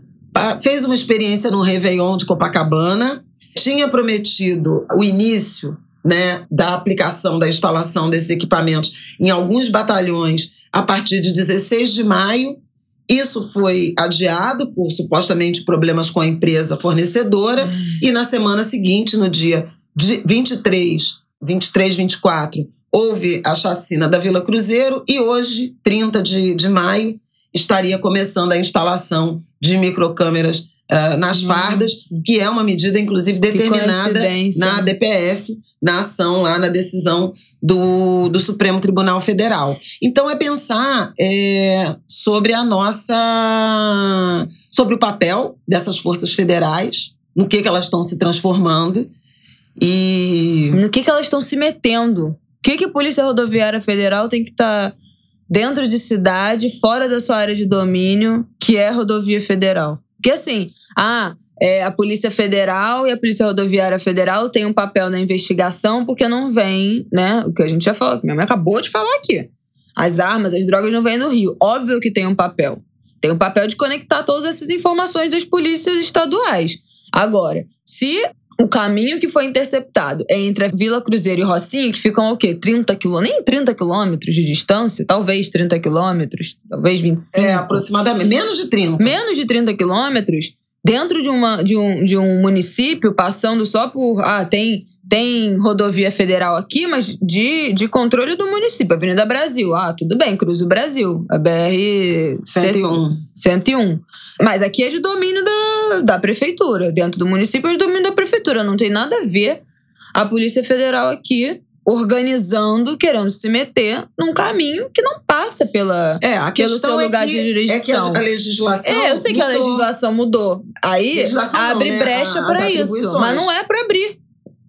fez uma experiência no Réveillon de Copacabana, tinha prometido o início né, da aplicação, da instalação desses equipamentos em alguns batalhões a partir de 16 de maio. Isso foi adiado por supostamente problemas com a empresa fornecedora. E na semana seguinte, no dia de 23, 23, 24, houve a chacina da Vila Cruzeiro. E hoje, 30 de, de maio, estaria começando a instalação de microcâmeras ah, nas Nossa. fardas, que é uma medida, inclusive, determinada na DPF, na ação lá, na decisão do, do Supremo Tribunal Federal. Então, é pensar é, sobre a nossa sobre o papel dessas forças federais, no que, que elas estão se transformando e. No que, que elas estão se metendo. Que, que a Polícia Rodoviária Federal tem que estar tá dentro de cidade, fora da sua área de domínio, que é rodovia federal? Porque assim, ah, é, a Polícia Federal e a Polícia Rodoviária Federal têm um papel na investigação porque não vem, né? O que a gente já falou, que minha mãe acabou de falar aqui. As armas, as drogas não vêm do Rio. Óbvio que tem um papel. Tem um papel de conectar todas essas informações das polícias estaduais. Agora, se o caminho que foi interceptado é entre a Vila Cruzeiro e Rocinha, que ficam o quê? 30 quilômetros? Nem 30 quilômetros de distância? Talvez 30 quilômetros, talvez 25. É, aproximadamente. Menos de 30. Menos de 30 quilômetros dentro de, uma, de, um, de um município, passando só por. Ah, tem, tem rodovia federal aqui, mas de, de controle do município. Avenida Brasil. Ah, tudo bem, cruza o Brasil. A BR 101. 101. Mas aqui é de domínio da, da prefeitura. Dentro do município é de domínio da prefeitura. Não tem nada a ver a Polícia Federal aqui organizando, querendo se meter num caminho que não passa pela, é, a pelo seu é lugar que, de jurisdição. É que a, legislação. É, eu sei mudou. que a legislação mudou. Aí legislação abre não, né? brecha para isso. Mas não é para abrir.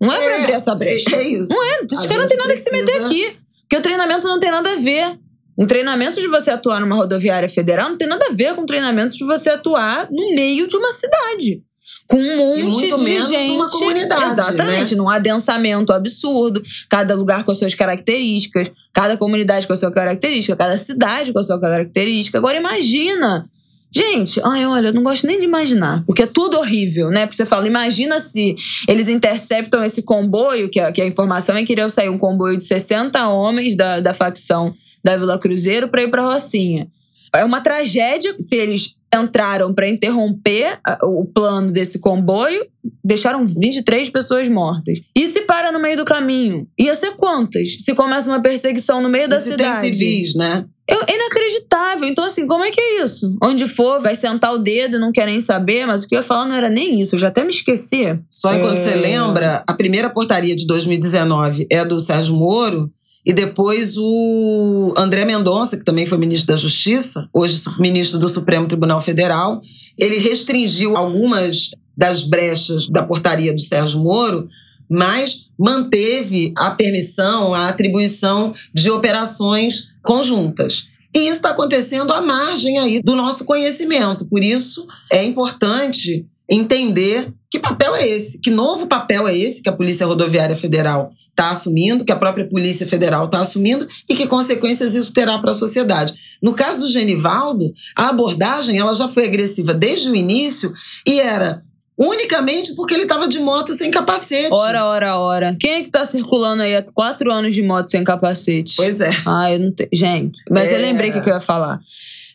Não é, é pra abrir essa brecha. É isso. Não é. Esses caras não tem nada precisa... que se meter aqui. Porque o treinamento não tem nada a ver. Um treinamento de você atuar numa rodoviária federal não tem nada a ver com o treinamento de você atuar no meio de uma cidade com um monte e muito de menos gente. Numa comunidade, Exatamente, né? num adensamento absurdo. Cada lugar com as suas características, cada comunidade com a sua característica, cada cidade com a sua característica. Agora imagina. Gente, ai, olha, eu não gosto nem de imaginar, porque é tudo horrível, né? Porque você fala, imagina se eles interceptam esse comboio, que a, que a informação é que iria sair um comboio de 60 homens da, da facção da Vila Cruzeiro para ir para Rocinha. É uma tragédia se eles entraram para interromper o plano desse comboio, deixaram 23 pessoas mortas. E se para no meio do caminho? Ia ser quantas? Se começa uma perseguição no meio e da se cidade. Tem civis, né? É inacreditável. Então, assim, como é que é isso? Onde for, vai sentar o dedo e não quer nem saber, mas o que eu ia falar não era nem isso, eu já até me esqueci. Só enquanto é... você lembra, a primeira portaria de 2019 é do Sérgio Moro, e depois o André Mendonça, que também foi ministro da Justiça, hoje ministro do Supremo Tribunal Federal, ele restringiu algumas das brechas da portaria do Sérgio Moro, mas manteve a permissão, a atribuição de operações conjuntas. E isso está acontecendo à margem aí do nosso conhecimento. Por isso é importante entender que papel é esse, que novo papel é esse que a Polícia Rodoviária Federal está assumindo, que a própria Polícia Federal está assumindo e que consequências isso terá para a sociedade. No caso do Genivaldo, a abordagem ela já foi agressiva desde o início e era unicamente porque ele estava de moto sem capacete. Ora, ora, ora. Quem é que está circulando aí há quatro anos de moto sem capacete? Pois é. Ah, eu não tenho. Gente, mas é. eu lembrei o que, que eu ia falar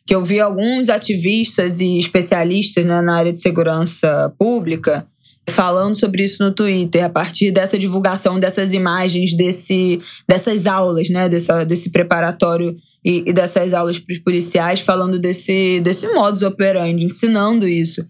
que eu vi alguns ativistas e especialistas né, na área de segurança pública falando sobre isso no Twitter, a partir dessa divulgação dessas imagens desse, dessas aulas, né, dessa, desse preparatório e, e dessas aulas para os policiais, falando desse, desse modus operandi, ensinando isso.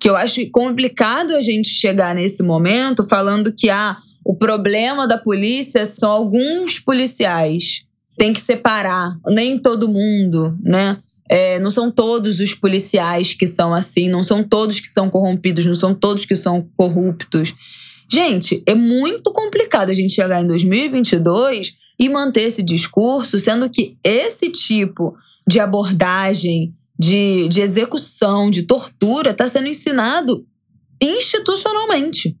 Que eu acho complicado a gente chegar nesse momento falando que ah, o problema da polícia são alguns policiais. Tem que separar, nem todo mundo, né? É, não são todos os policiais que são assim, não são todos que são corrompidos, não são todos que são corruptos. Gente, é muito complicado a gente chegar em 2022 e manter esse discurso, sendo que esse tipo de abordagem, de, de execução, de tortura, está sendo ensinado institucionalmente.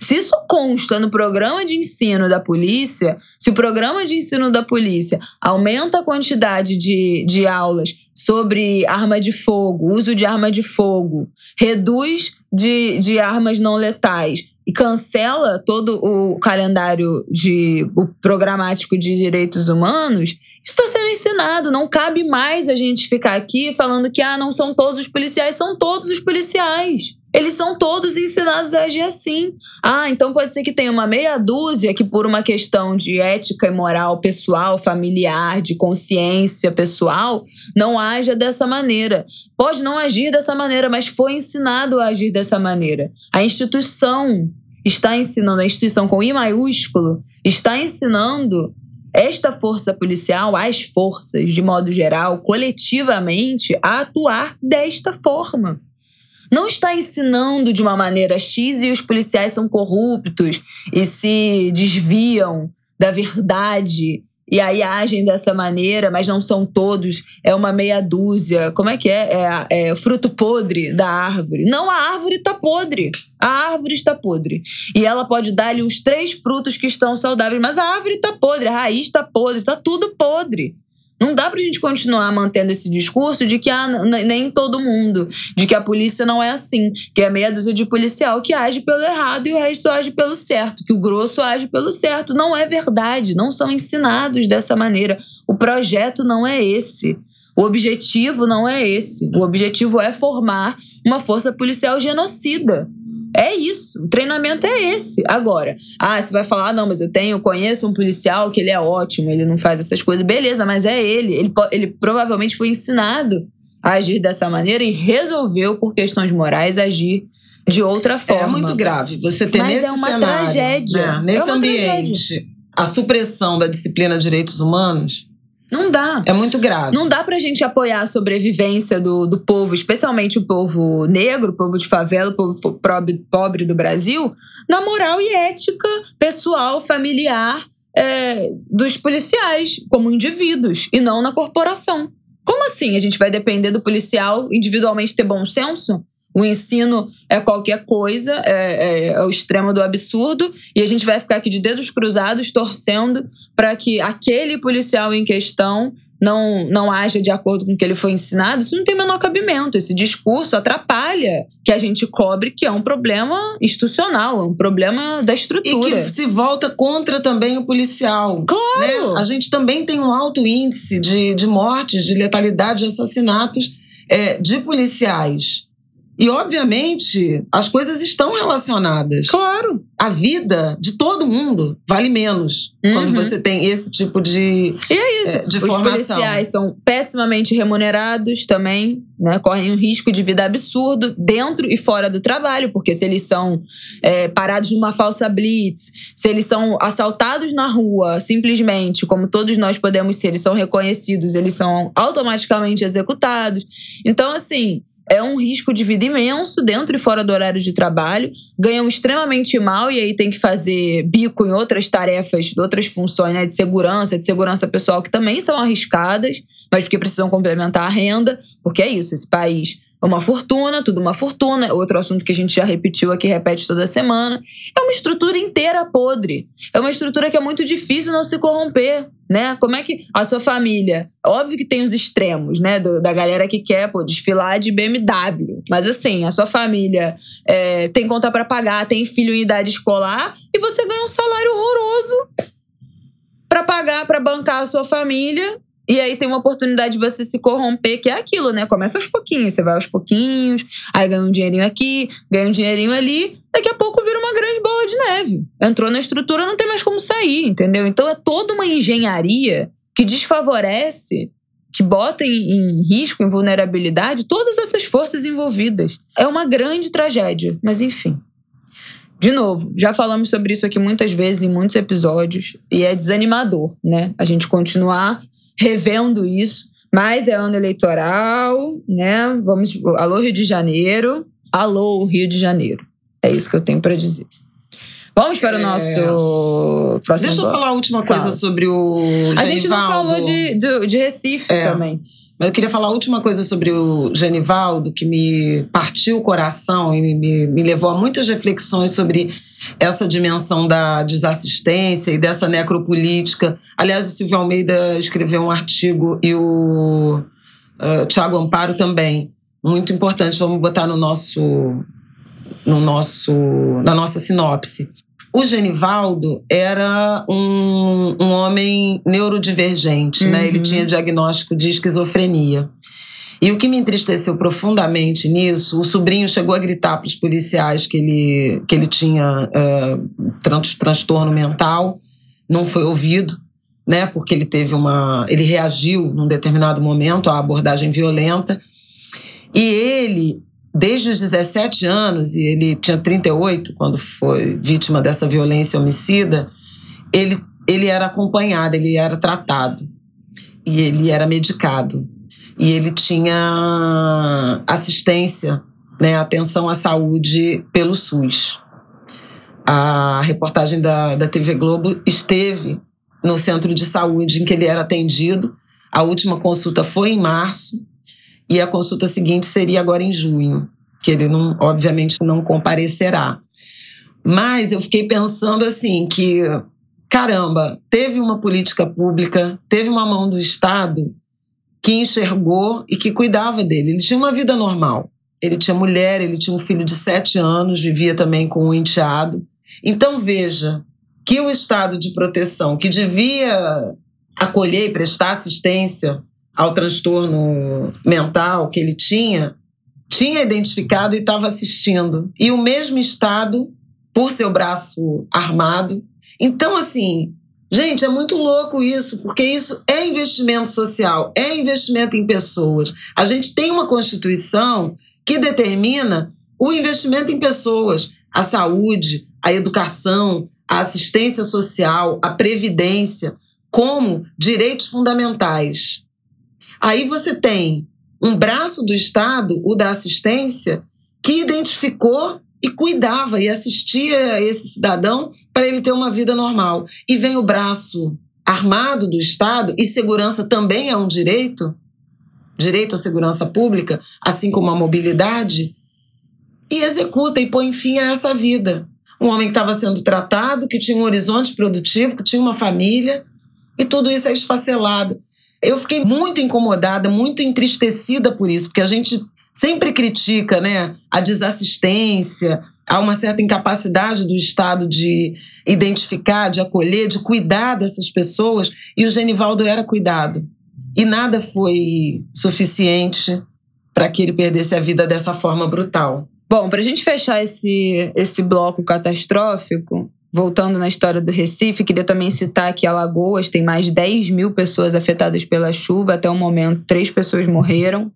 Se isso consta no programa de ensino da polícia, se o programa de ensino da polícia aumenta a quantidade de, de aulas sobre arma de fogo, uso de arma de fogo, reduz de, de armas não letais e cancela todo o calendário de o programático de direitos humanos, isso está sendo ensinado. Não cabe mais a gente ficar aqui falando que ah, não são todos os policiais, são todos os policiais eles são todos ensinados a agir assim. Ah, então pode ser que tenha uma meia dúzia que, por uma questão de ética e moral pessoal, familiar, de consciência pessoal, não haja dessa maneira. Pode não agir dessa maneira, mas foi ensinado a agir dessa maneira. A instituição está ensinando, a instituição com I maiúsculo, está ensinando esta força policial, as forças, de modo geral, coletivamente, a atuar desta forma. Não está ensinando de uma maneira X e os policiais são corruptos e se desviam da verdade e aí agem dessa maneira, mas não são todos, é uma meia dúzia. Como é que é? É, é fruto podre da árvore. Não, a árvore está podre. A árvore está podre. E ela pode dar-lhe os três frutos que estão saudáveis, mas a árvore está podre, a raiz está podre, está tudo podre. Não dá pra gente continuar mantendo esse discurso de que ah, nem todo mundo, de que a polícia não é assim, que é meia dúzia de policial que age pelo errado e o resto age pelo certo, que o grosso age pelo certo. Não é verdade, não são ensinados dessa maneira. O projeto não é esse. O objetivo não é esse. O objetivo é formar uma força policial genocida. É isso. O treinamento é esse. Agora, ah, você vai falar, ah, não, mas eu tenho, conheço um policial que ele é ótimo, ele não faz essas coisas. Beleza, mas é ele. Ele, ele provavelmente foi ensinado a agir dessa maneira e resolveu, por questões morais, agir de outra é forma. É muito grave. Você ter mas nesse é uma cenário, tragédia. né, nesse é ambiente, tragédia. a supressão da disciplina de direitos humanos não dá. é muito grave. Não dá pra gente apoiar a sobrevivência do, do povo, especialmente o povo negro, o povo de favela, o povo pobre, pobre do Brasil, na moral e ética pessoal, familiar é, dos policiais, como indivíduos, e não na corporação. Como assim a gente vai depender do policial individualmente ter bom senso? O ensino é qualquer coisa, é, é, é, o extremo do absurdo, e a gente vai ficar aqui de dedos cruzados torcendo para que aquele policial em questão não, não haja de acordo com o que ele foi ensinado. Isso não tem o menor cabimento. Esse discurso atrapalha que a gente cobre que é um problema institucional, é um problema da estrutura. E que se volta contra também o policial. Claro! Né? A gente também tem um alto índice de, de mortes, de letalidade, de assassinatos é, de policiais. E, obviamente, as coisas estão relacionadas. Claro. A vida de todo mundo vale menos Uhum. quando você tem esse tipo de, E é isso. é, de Os formação. policiais são pessimamente remunerados também, né? Correm um risco de vida absurdo dentro e fora do trabalho, porque se eles são é, parados numa falsa blitz, se eles são assaltados na rua, simplesmente, como todos nós podemos ser, eles são reconhecidos, eles são automaticamente executados. Então, assim. É um risco de vida imenso dentro e fora do horário de trabalho. Ganham extremamente mal e aí tem que fazer bico em outras tarefas, outras funções né, de segurança, de segurança pessoal, que também são arriscadas, mas porque precisam complementar a renda. Porque é isso, esse país uma fortuna, tudo uma fortuna. Outro assunto que a gente já repetiu aqui, repete toda semana. É uma estrutura inteira podre. É uma estrutura que é muito difícil não se corromper. Né? Como é que a sua família. Óbvio que tem os extremos, né? do- da galera que quer pô, desfilar de BMW. Mas assim, a sua família é, tem conta pra pagar, tem filho em idade escolar e você ganha um salário horroroso pra pagar, pra bancar a sua família. E aí tem uma oportunidade de você se corromper, que é aquilo, né? Começa aos pouquinhos, você vai aos pouquinhos, aí ganha um dinheirinho aqui, ganha um dinheirinho ali, daqui a pouco vira uma grande bola de neve. Entrou na estrutura, não tem mais como sair, entendeu? Então é toda uma engenharia que desfavorece, que bota em, em risco, em vulnerabilidade, todas essas forças envolvidas. É uma grande tragédia, mas enfim. De novo, já falamos sobre isso aqui muitas vezes em muitos episódios e é desanimador, né? A gente continuar revendo isso, mas é ano eleitoral, né? Vamos, alô Rio de Janeiro, alô Rio de Janeiro. É isso que eu tenho para dizer. Vamos para o É. nosso próximo Deixa eu falar a última coisa Fala. sobre o A gente não Genivaldo. falou de, de, de Recife É. também. Mas eu queria falar a última coisa sobre o Genivaldo, que me partiu o coração e me, me levou a muitas reflexões sobre essa dimensão da desassistência e dessa necropolítica. Aliás, o Silvio Almeida escreveu um artigo e o uh, Tiago Amparo também. Muito importante, vamos botar no nosso, no nosso, na nossa sinopse. O Genivaldo era um, um homem neurodivergente, né? Uhum. Ele tinha diagnóstico de esquizofrenia. E o que me entristeceu profundamente nisso, o sobrinho chegou a gritar para os policiais que ele, que ele tinha eh, tran- transtorno mental, não foi ouvido, né? Porque ele teve uma. ele reagiu num determinado momento à abordagem violenta. E ele, desde os 17 anos, e ele tinha 38 quando foi vítima dessa violência homicida, ele, ele era acompanhado, ele era tratado. E ele era medicado. E ele tinha assistência né, atenção à saúde pelo SUS. A reportagem da, da TV Globo esteve no centro de saúde em que ele era atendido. A última consulta foi em março e a consulta seguinte seria agora em junho, que ele não, obviamente não comparecerá. Mas eu fiquei pensando assim que caramba, teve uma política pública, teve uma mão do Estado que enxergou e que cuidava dele. Ele tinha uma vida normal. Ele tinha mulher, ele tinha um filho de sete anos, vivia também com um enteado. Então veja que o estado de proteção que devia acolher e prestar assistência ao transtorno mental que ele tinha, tinha identificado e estava assistindo. E o mesmo estado, por seu braço armado. Então, assim, Gente, é muito louco isso, porque isso é investimento social, é investimento em pessoas. A gente tem uma Constituição que determina o investimento em pessoas, a saúde, a educação, a assistência social, a previdência, como direitos fundamentais. Aí você tem um braço do Estado, o da assistência, que identificou e cuidava e assistia esse cidadão para ele ter uma vida normal. E vem o braço armado do Estado, e segurança também é um direito, direito à segurança pública, assim como a mobilidade, e executa e põe fim a essa vida. Um homem que estava sendo tratado, que tinha um horizonte produtivo, que tinha uma família, e tudo isso é esfacelado. Eu fiquei muito incomodada, muito entristecida por isso, porque a gente sempre critica né, a desassistência, há uma certa incapacidade do Estado de identificar, de acolher, de cuidar dessas pessoas, e o Genivaldo era cuidado. E nada foi suficiente para que ele perdesse a vida dessa forma brutal. Bom, para a gente fechar esse, esse bloco catastrófico, voltando na história do Recife, queria também citar que Alagoas tem mais de 10 mil pessoas afetadas pela chuva. Até o momento, três pessoas morreram.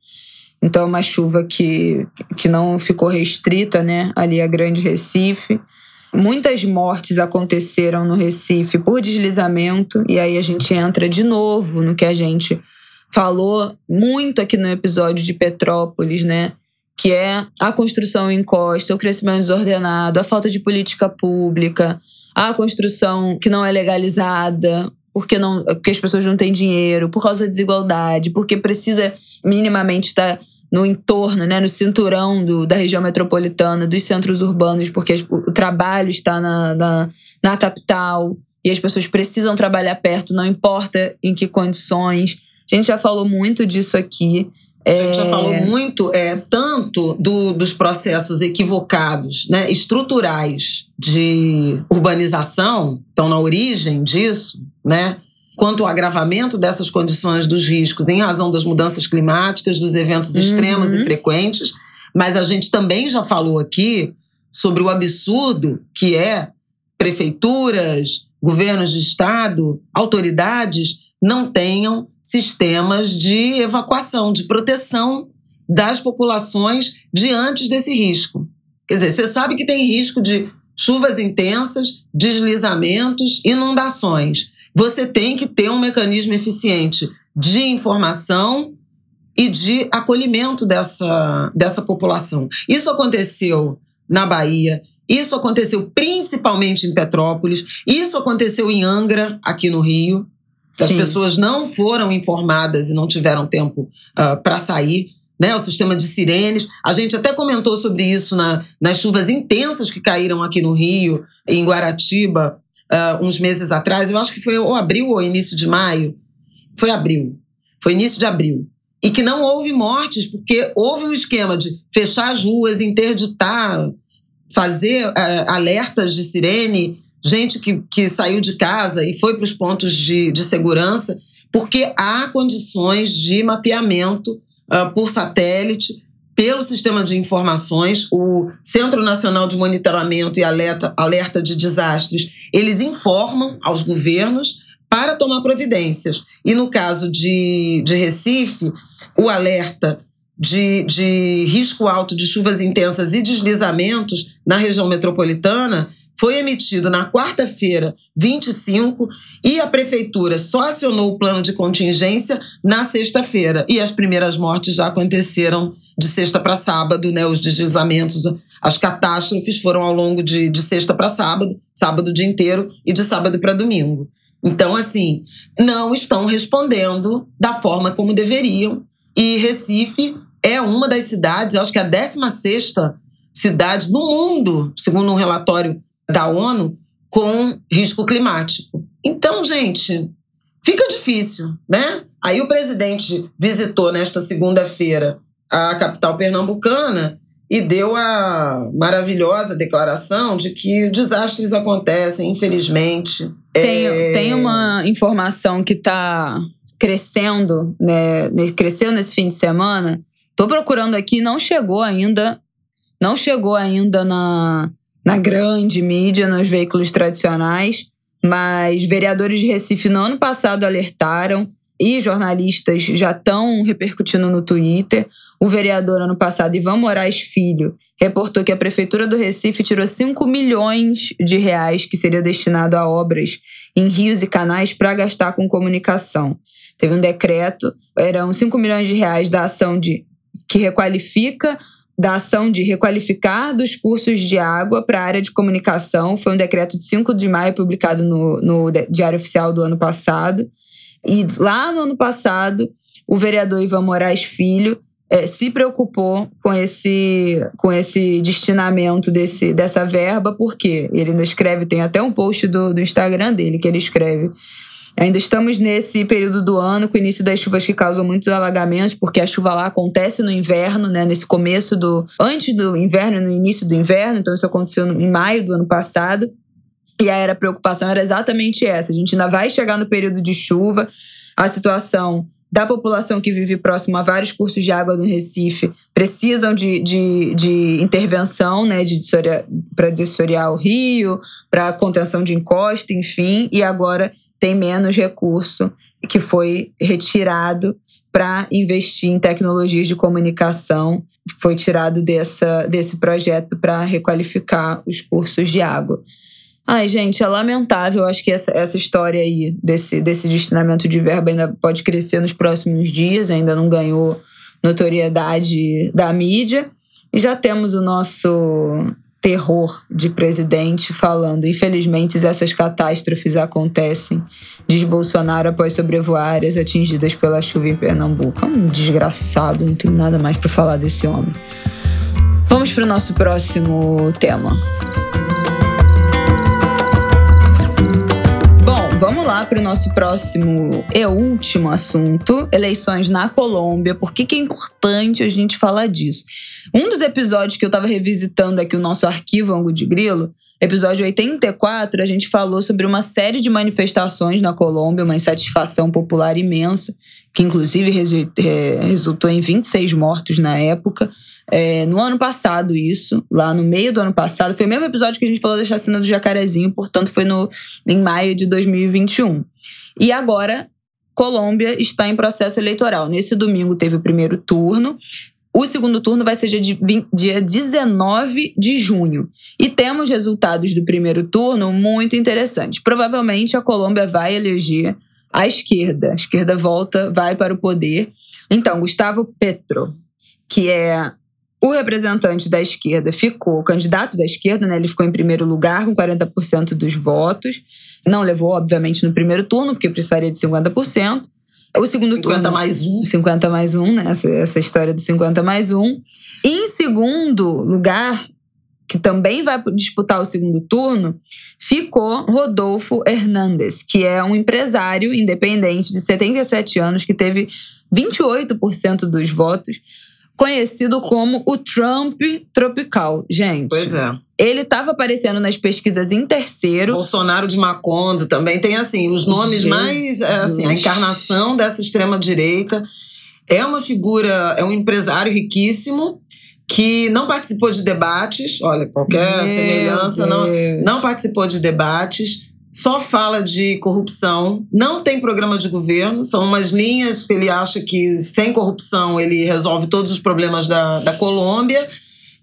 Então, é uma chuva que, que não ficou restrita né, ali a Grande Recife. Muitas mortes aconteceram no Recife por deslizamento, e aí a gente entra de novo no que a gente falou muito aqui no episódio de Petrópolis, né? Que é a construção em costa, o crescimento desordenado, a falta de política pública, a construção que não é legalizada, porque, não, porque as pessoas não têm dinheiro, por causa da desigualdade, porque precisa minimamente estar no entorno, né, no cinturão do, da região metropolitana, dos centros urbanos, porque o trabalho está na, na, na capital e as pessoas precisam trabalhar perto, não importa em que condições. A gente já falou muito disso aqui. A gente já falou é. muito, é, tanto do, dos processos equivocados, né, estruturais de urbanização, estão na origem disso, né? Quanto ao agravamento dessas condições dos riscos em razão das mudanças climáticas, dos eventos extremos uhum. e frequentes, mas a gente também já falou aqui sobre o absurdo que é prefeituras, governos de estado, autoridades não tenham sistemas de evacuação, de proteção das populações diante desse risco. Quer dizer, você sabe que tem risco de chuvas intensas, deslizamentos, inundações você tem que ter um mecanismo eficiente de informação e de acolhimento dessa, dessa população. Isso aconteceu na Bahia, isso aconteceu principalmente em Petrópolis, isso aconteceu em Angra, aqui no Rio. As Sim. pessoas não foram informadas e não tiveram tempo uh, ah, para sair. Né, o sistema de sirenes. A gente até comentou sobre isso na, nas chuvas intensas que caíram aqui no Rio, em Guaratiba, uh, uns meses atrás, eu acho que foi ou abril ou início de maio. Foi abril. Foi início de abril. E que não houve mortes, porque houve um esquema de fechar as ruas, interditar, fazer uh, alertas de sirene, gente que, que saiu de casa e foi para os pontos de, de segurança, porque há condições de mapeamento uh, por satélite pelo sistema de informações, o Centro Nacional de Monitoramento e Alerta, Alerta de Desastres, eles informam aos governos para tomar providências. E no caso de, de Recife, o alerta de, de risco alto de chuvas intensas e deslizamentos na região metropolitana foi emitido na quarta-feira, 25, e a prefeitura só acionou o plano de contingência na sexta-feira. E as primeiras mortes já aconteceram de sexta para sábado, né? Os deslizamentos, as catástrofes foram ao longo de, de sexta para sábado, sábado o dia inteiro e de sábado para domingo. Então, assim, não estão respondendo da forma como deveriam. E Recife é uma das cidades, eu acho que é a 16 cidade do mundo, segundo um relatório da ONU com risco climático. Então, gente, fica difícil, né? Aí o presidente visitou nesta segunda-feira a capital pernambucana e deu a maravilhosa declaração de que desastres acontecem, infelizmente. Tem, é... tem uma informação que está crescendo, né? Cresceu nesse fim de semana. Tô procurando aqui, não chegou ainda, não chegou ainda na, na grande mídia, nos veículos tradicionais, mas vereadores de Recife no ano passado alertaram e jornalistas já estão repercutindo no Twitter. O vereador ano passado, Ivan Moraes Filho, reportou que a Prefeitura do Recife tirou 5 milhões de reais que seria destinado a obras em rios e canais para gastar com comunicação. Teve um decreto, eram 5 milhões de reais da ação de que requalifica da ação de requalificar dos cursos de água para a área de comunicação. Foi um decreto de 5 de maio publicado no, no Diário Oficial do ano passado. E lá no ano passado, o vereador Ivan Moraes Filho é, se preocupou com esse, com esse destinamento desse, dessa verba, porque ele escreve, tem até um post do, do Instagram dele que ele escreve Ainda estamos nesse período do ano, com o início das chuvas que causam muitos alagamentos, porque a chuva lá acontece no inverno, né? Nesse começo do. Antes do inverno, no início do inverno, então isso aconteceu em maio do ano passado. E aí a preocupação era exatamente essa. A gente ainda vai chegar no período de chuva, a situação da população que vive próximo a vários cursos de água no Recife precisam de, de, de intervenção, né, de para dessoriar o rio, para contenção de encosta, enfim, e agora tem menos recurso que foi retirado para investir em tecnologias de comunicação. Foi tirado dessa, desse projeto para requalificar os cursos de água. Ai, gente, é lamentável. Acho que essa, essa história aí desse, desse destinamento de verba ainda pode crescer nos próximos dias, ainda não ganhou notoriedade da mídia. E já temos o nosso terror de presidente falando: infelizmente, essas catástrofes acontecem. Diz Bolsonaro após sobrevoar áreas atingidas pela chuva em Pernambuco. É um desgraçado, não tem nada mais para falar desse homem. Vamos para o nosso próximo tema. Vamos lá para o nosso próximo e último assunto: eleições na Colômbia. Por que, que é importante a gente falar disso? Um dos episódios que eu tava revisitando aqui o nosso arquivo Ango de Grilo, episódio 84, a gente falou sobre uma série de manifestações na Colômbia, uma insatisfação popular imensa, que inclusive resultou em 26 mortos na época. É, no ano passado, isso, lá no meio do ano passado, foi o mesmo episódio que a gente falou da chacina do Jacarezinho, portanto, foi no, em maio de 2021. E agora, Colômbia está em processo eleitoral. Nesse domingo teve o primeiro turno. O segundo turno vai ser dia, 20, dia 19 de junho. E temos resultados do primeiro turno muito interessantes. Provavelmente a Colômbia vai eleger a esquerda. A esquerda volta, vai para o poder. Então, Gustavo Petro, que é o representante da esquerda, ficou, o candidato da esquerda, né? Ele ficou em primeiro lugar com 40% dos votos. Não levou, obviamente, no primeiro turno, porque precisaria de 50%. O segundo 50 turno. 50 mais um. 50 mais um, né? Essa, essa história do 50 mais um. Em segundo lugar, que também vai disputar o segundo turno, ficou Rodolfo Hernandes, que é um empresário independente de 77 anos que teve 28% dos votos conhecido como o Trump tropical, gente. Pois é. Ele estava aparecendo nas pesquisas em terceiro. Bolsonaro de Macondo também tem assim os nomes Jesus. mais é, assim a encarnação dessa extrema direita. É uma figura, é um empresário riquíssimo que não participou de debates. Olha, qualquer Meu semelhança não não participou de debates só fala de corrupção, não tem programa de governo, são umas linhas que ele acha que sem corrupção ele resolve todos os problemas da, da Colômbia.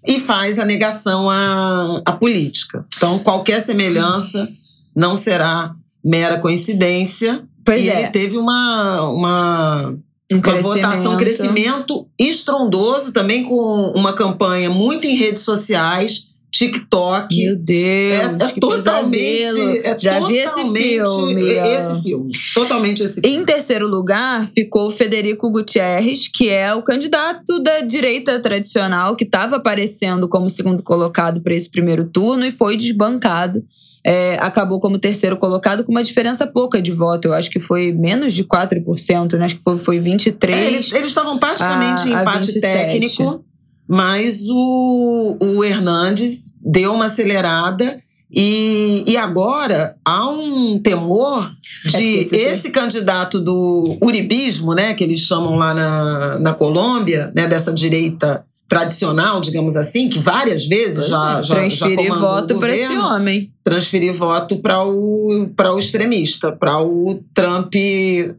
e faz a negação à, à política. Então, qualquer semelhança não será mera coincidência. Pois e é. ele teve uma, uma, Um uma votação, um crescimento estrondoso também com uma campanha muito em redes sociais, TikTok. Meu Deus, É, é totalmente. É Já vi esse totalmente filme. Esse filme. Totalmente esse filme. Em terceiro lugar, ficou o Federico Gutierrez, que é o candidato da direita tradicional, que estava aparecendo como segundo colocado para esse primeiro turno e foi desbancado. É, acabou como terceiro colocado com uma diferença pouca de voto. Eu acho que foi menos de 4%, né? Acho que foi, foi 23%. É, eles estavam praticamente a- em empate 27. técnico, mas o, o Hernandes deu uma acelerada. E, e agora há um temor É, de porque esse- candidato do uribismo, né, que eles chamam lá na, na Colômbia, né, dessa direita tradicional, digamos assim, que várias vezes já, já, já transferir voto para esse homem. transferir voto para o, para o extremista, para o Trump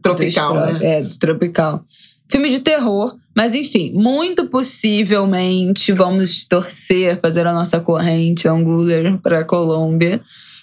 tropical, Do né? É, tropical. Filme de terror, mas enfim, muito possivelmente vamos torcer, fazer a nossa corrente angular para a Colômbia,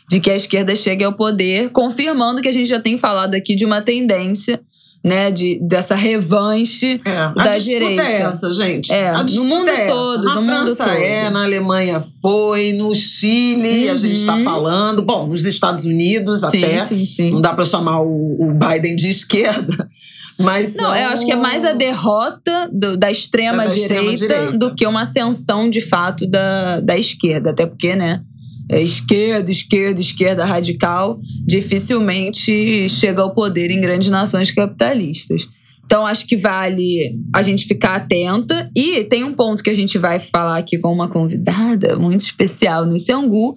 de que a esquerda chegue ao poder, confirmando que a gente já tem falado aqui de uma tendência, né, de, dessa revanche. É, da disputa direita. é essa, gente. É, no mundo é todo, Na no mundo França todo. é, na Alemanha foi, no Chile a gente está Uhum. falando. Bom, nos Estados Unidos Sim, até. sim, sim. Não dá para chamar o, o Biden de esquerda. Mas Não, eu acho que é mais a derrota do- da extrema Da direita extrema-direita. do que uma ascensão de fato da, da esquerda. Até porque, né? é esquerda, esquerda, esquerda radical dificilmente chega ao poder em grandes nações capitalistas. Então, acho que vale a gente ficar atenta. E tem um ponto que a gente vai falar aqui com uma convidada muito especial nesse angu,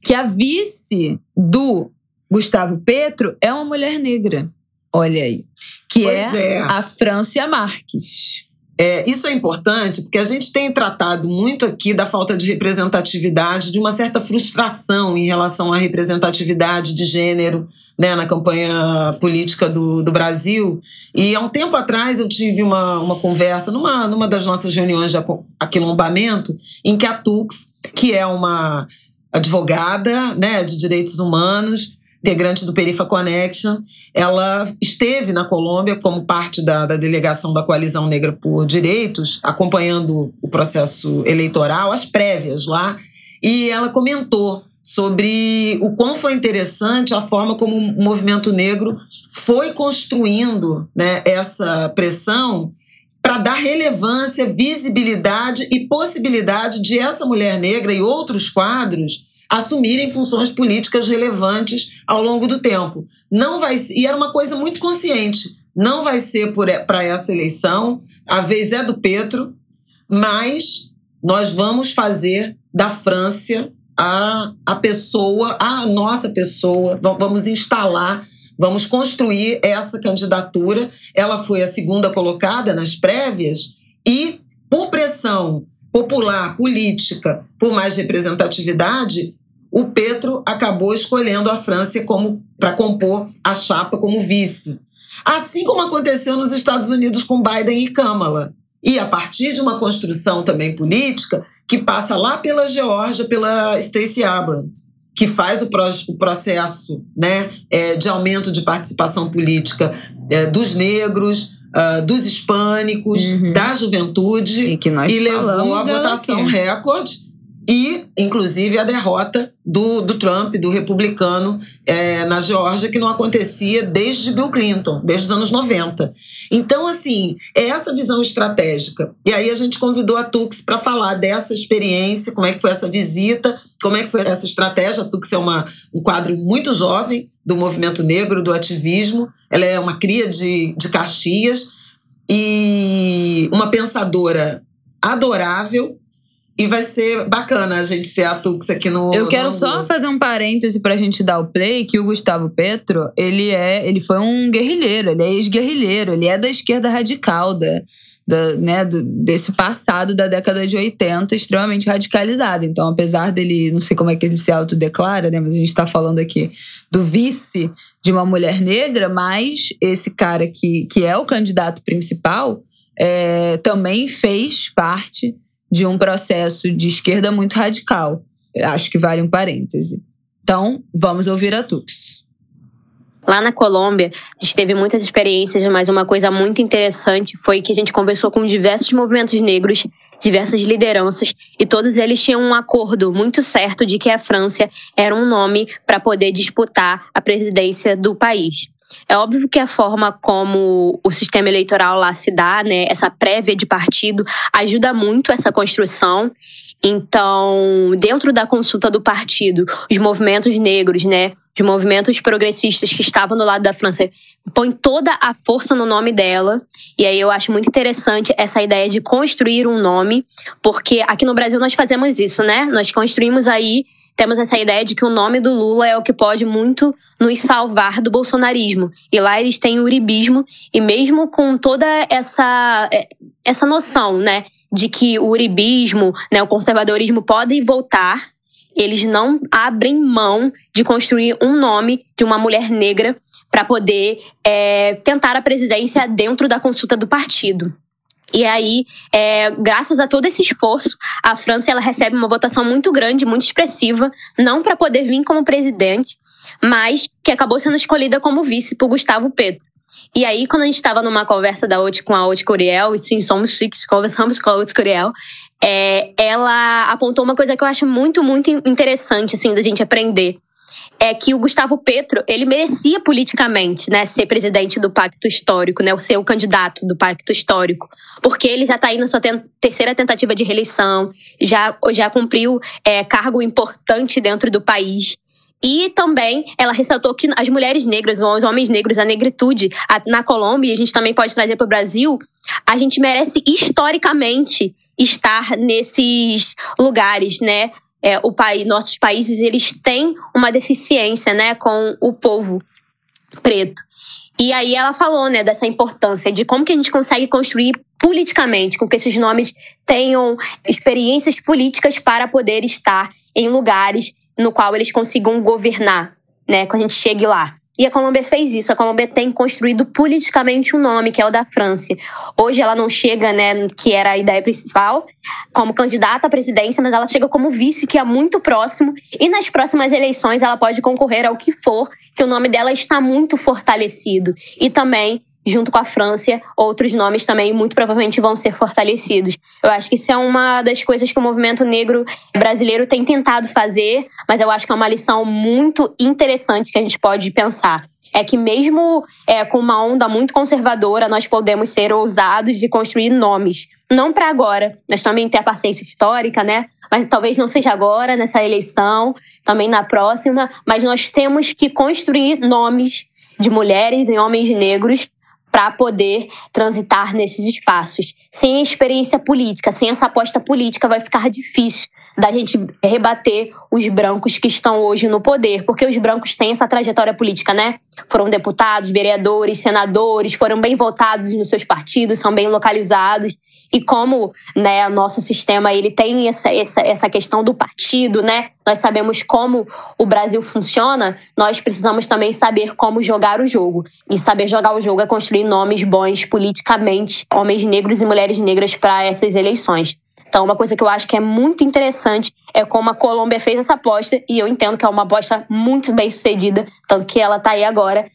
que a vice do Gustavo Petro é uma mulher negra. Olha aí. Que é, é. a Francia Marques. É, isso é importante porque a gente tem tratado muito aqui da falta de representatividade, de uma certa frustração em relação à representatividade de gênero né, na campanha política do, do Brasil. E há um tempo atrás eu tive uma, uma conversa numa, numa das nossas reuniões de aquilombamento, em que a Tux, que é uma advogada né, de direitos humanos, integrante do Perifa Connection, ela esteve na Colômbia como parte da, da delegação da Coalizão Negra por Direitos, acompanhando o processo eleitoral, as prévias lá, e ela comentou sobre o quão foi interessante a forma como o movimento negro foi construindo né, essa pressão para dar relevância, visibilidade e possibilidade de essa mulher negra e outros quadros assumirem funções políticas relevantes ao longo do tempo. Não vai e era uma coisa muito consciente. Não vai ser para essa eleição, a vez é do Petro, mas nós vamos fazer da França a, a pessoa, a nossa pessoa, vamos instalar, vamos construir essa candidatura. Ela foi a segunda colocada nas prévias e, por pressão popular, política, por mais representatividade, o Petro acabou escolhendo a França como para compor a chapa como vice. Assim como aconteceu nos Estados Unidos com Biden e Kamala. E a partir de uma construção também política que passa lá pela Geórgia, pela Stacey Abrams, que faz o, pro, o processo né, é, de aumento de participação política é, dos negros, uh, dos hispânicos, Uhum. da juventude, E que nós e levou a votação recorde e, inclusive, a derrota do, do Trump, do republicano, é, na Geórgia, que não acontecia desde Bill Clinton, desde os anos 90. Então, assim, é essa visão estratégica. E aí a gente convidou a Tux para falar dessa experiência, como é que foi essa visita, como é que foi essa estratégia. A Tux é uma, um quadro muito jovem do movimento negro, do ativismo. Ela é uma cria de, de Caxias e uma pensadora adorável. E vai ser bacana a gente ter a Tux aqui no. Eu quero no- só fazer um parêntese pra gente dar o play, que o Gustavo Petro, ele é, ele foi um guerrilheiro, ele é ex-guerrilheiro, ele é da esquerda radical, da, da, né, do- desse passado da década de 80, extremamente radicalizado. Então, apesar dele, não sei como é que ele se autodeclara, né, mas a gente tá falando aqui do vice de uma mulher negra, mas esse cara que, que é o candidato principal é, também fez parte de um processo de esquerda muito radical. Acho que vale um parêntese. Então, vamos ouvir a Tux. Lá na Colômbia, a gente teve muitas experiências, mas uma coisa muito interessante foi que a gente conversou com diversos movimentos negros, diversas lideranças, e todos eles tinham um acordo muito certo de que a França era um nome para poder disputar a presidência do país. É óbvio que a forma como o sistema eleitoral lá se dá, né, essa prévia de partido, ajuda muito essa construção. Então, dentro da consulta do partido, os movimentos negros, né, os movimentos progressistas que estavam do lado da França, põem toda a força no nome dela. E aí eu acho muito interessante essa ideia de construir um nome, porque aqui no Brasil nós fazemos isso, né? Nós construímos aí temos essa ideia de que o nome do Lula é o que pode muito nos salvar do bolsonarismo. E lá eles têm o uribismo, e mesmo com toda essa, é, essa noção, né, de que o uribismo, né, o conservadorismo podem voltar, eles não abrem mão de construir um nome de uma mulher negra para poder é, tentar a presidência dentro da consulta do partido. E aí, é, graças a todo esse esforço, a França ela recebe uma votação muito grande, muito expressiva, não para poder vir como presidente, mas que acabou sendo escolhida como vice por Gustavo Petro. E aí, quando a gente estava numa conversa da OT com a Ote Curiel, e sim, somos chiques, conversamos com a Ote Curiel, é, ela apontou uma coisa que eu acho muito, muito interessante, assim, da gente aprender é que o Gustavo Petro, ele merecia politicamente, né, ser presidente do Pacto Histórico, né, ser o candidato do Pacto Histórico, porque ele já está aí na sua terceira tentativa de reeleição, já, já cumpriu é, cargo importante dentro do país. E também ela ressaltou que as mulheres negras, os homens negros, a negritude a, na Colômbia, e a gente também pode trazer para o Brasil, a gente merece historicamente estar nesses lugares, né? É, o país, nossos países eles têm uma deficiência, né, com o povo preto. E aí ela falou, né, dessa importância de como que a gente consegue construir politicamente, com que esses nomes tenham experiências políticas para poder estar em lugares no qual eles consigam governar, né, quando a gente chegue lá. E a Colômbia fez isso. A Colômbia tem construído politicamente um nome, que é o da França. Hoje ela não chega, né, que era a ideia principal, como candidata à presidência, mas ela chega como vice, que é muito próximo. E nas próximas eleições ela pode concorrer ao que for, que o nome dela está muito fortalecido. E também junto com a França, outros nomes também muito provavelmente vão ser fortalecidos. Eu acho que isso é uma das coisas que o movimento negro brasileiro tem tentado fazer, mas eu acho que é uma lição muito interessante que a gente pode pensar. É que mesmo é, com uma onda muito conservadora, nós podemos ser ousados e construir nomes. Não para agora, nós também temos a paciência histórica, né? Mas talvez não seja agora, nessa eleição, também na próxima, mas nós temos que construir nomes de mulheres e homens negros para poder transitar nesses espaços. Sem experiência política, sem essa aposta política, vai ficar difícil da gente rebater os brancos que estão hoje no poder, porque os brancos têm essa trajetória política, né? Foram deputados, vereadores, senadores, foram bem votados nos seus partidos, são bem localizados. E como né, nosso sistema ele tem essa, essa, essa questão do partido, né? Nós sabemos como o Brasil funciona, nós precisamos também saber como jogar o jogo. E saber jogar o jogo é construir nomes bons politicamente, homens negros e mulheres negras para essas eleições. Então, uma coisa que eu acho que é muito interessante é como a Colômbia fez essa aposta, e eu entendo que é uma aposta muito bem sucedida, tanto que ela está aí agora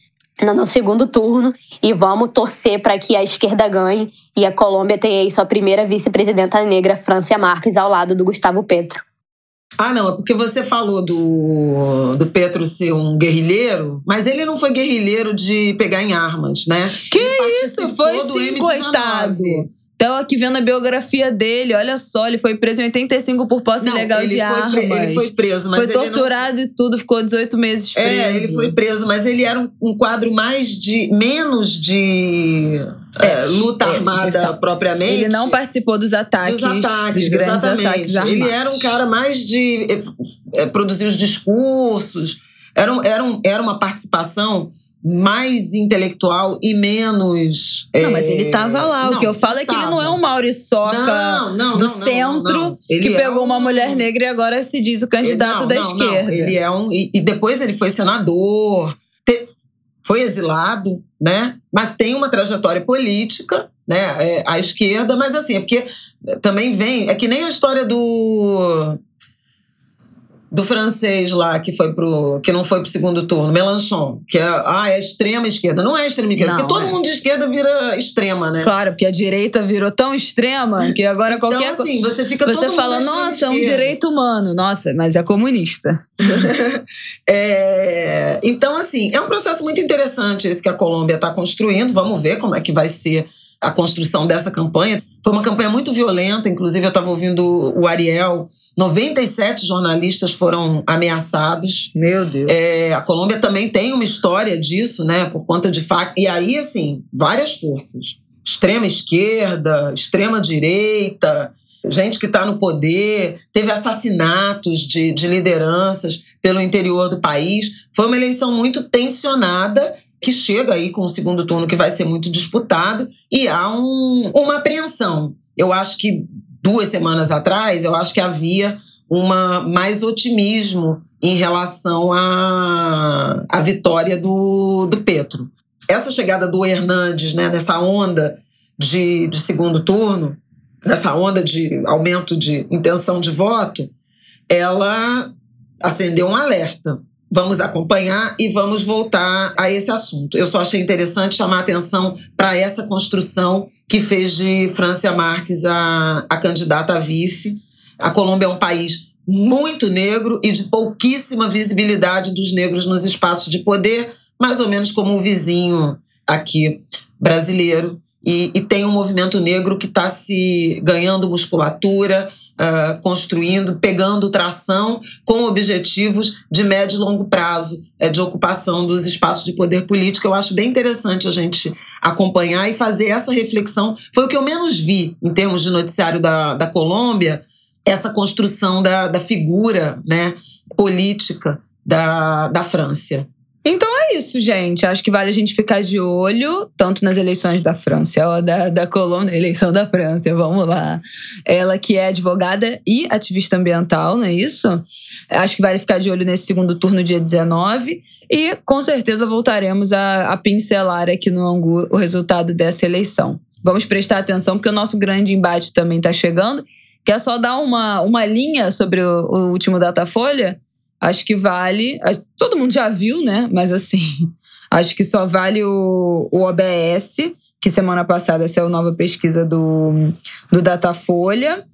no segundo turno e vamos torcer para que a esquerda ganhe e a Colômbia tenha aí sua primeira vice-presidenta negra, Francia Marques, ao lado do Gustavo Petro. Ah, não, é porque você falou do, do Petro ser um guerrilheiro, mas ele não foi guerrilheiro de pegar em armas, né? Que isso? Foi sim, coitado. Então, aqui vendo a biografia dele, olha só, ele foi preso em 85 por posse não, ilegal de armas. ele foi preso, mas Foi torturado não... e tudo, ficou 18 meses preso. É, ele foi preso, mas ele era um, um quadro mais de. menos de. É, luta é, armada propriamente. Ele não participou dos ataques. Dos ataques, dos grandes exatamente. ataques armados. Ele era um cara mais de é, produzir os discursos. Era, um, era, um, era uma participação mais intelectual e menos. Não, é, mas ele tava lá. Não, o que eu falo é que ele não é um Mauriçoca não, do centro que é pegou um... uma mulher negra e agora se diz o candidato da esquerda. Ele é um. E, e, depois ele foi senador, te, foi exilado, né? Mas tem uma trajetória política né, é, à esquerda, mas assim, é porque também vem. É que nem a história do do francês lá que foi pro que não foi pro segundo turno, Melanchon, que é ah, é extrema esquerda. Não é extrema esquerda, Não, porque todo é. mundo de esquerda vira extrema, né? Claro, porque a direita virou tão extrema que agora qualquer então, assim, você fica Você fala, nossa, é um esquerda." direito humano. Nossa, mas é comunista. É, então, assim, é um processo muito interessante esse que a Colômbia está construindo. Vamos ver como é que vai ser a construção dessa campanha. Foi uma campanha muito violenta, inclusive eu estava ouvindo o Ariel. 97 jornalistas foram ameaçados. Meu Deus. É, a Colômbia também tem uma história disso, né? Por conta de fato. E aí, assim, várias forças. Extrema esquerda, extrema direita, gente que está no poder, teve assassinatos de, de lideranças pelo interior do país. Foi uma eleição muito tensionada, que chega aí com o segundo turno que vai ser muito disputado, e há um, uma apreensão. Eu acho que duas semanas atrás, eu acho que havia uma mais otimismo em relação à, à vitória do, do Petro. Essa chegada do Hernandes, né, nessa onda de, de segundo turno, nessa onda de aumento de intenção de voto, ela acendeu um alerta. Vamos acompanhar e vamos voltar a esse assunto. Eu só achei interessante chamar a atenção para essa construção que fez de Francia Marques a, a candidata a vice. A Colômbia é um país muito negro e de pouquíssima visibilidade dos negros nos espaços de poder, mais ou menos como o vizinho aqui brasileiro. E, e tem um movimento negro que está se ganhando musculatura, uh, construindo, pegando tração com objetivos de médio e longo prazo é, de ocupação dos espaços de poder político. Eu acho bem interessante a gente acompanhar e fazer essa reflexão. Foi o que eu menos vi em termos de noticiário da, da Colômbia, essa construção da, da figura né, política da, da França. Então é isso, gente. Acho que vale a gente ficar de olho, tanto nas eleições da França ou da, da Colômbia, eleição da França, vamos lá. Ela que é advogada e ativista ambiental, não é isso? Acho que vale ficar de olho nesse segundo turno, dia 19. E com certeza voltaremos a, a pincelar aqui no Angu o resultado dessa eleição. Vamos prestar atenção, porque o nosso grande embate também está chegando. Quer só dar uma, uma linha sobre o, o último Datafolha? Acho que vale. Todo mundo já viu, né? Mas assim, acho que só vale o, o OBS, que semana passada saiu a nova pesquisa do, do Datafolha.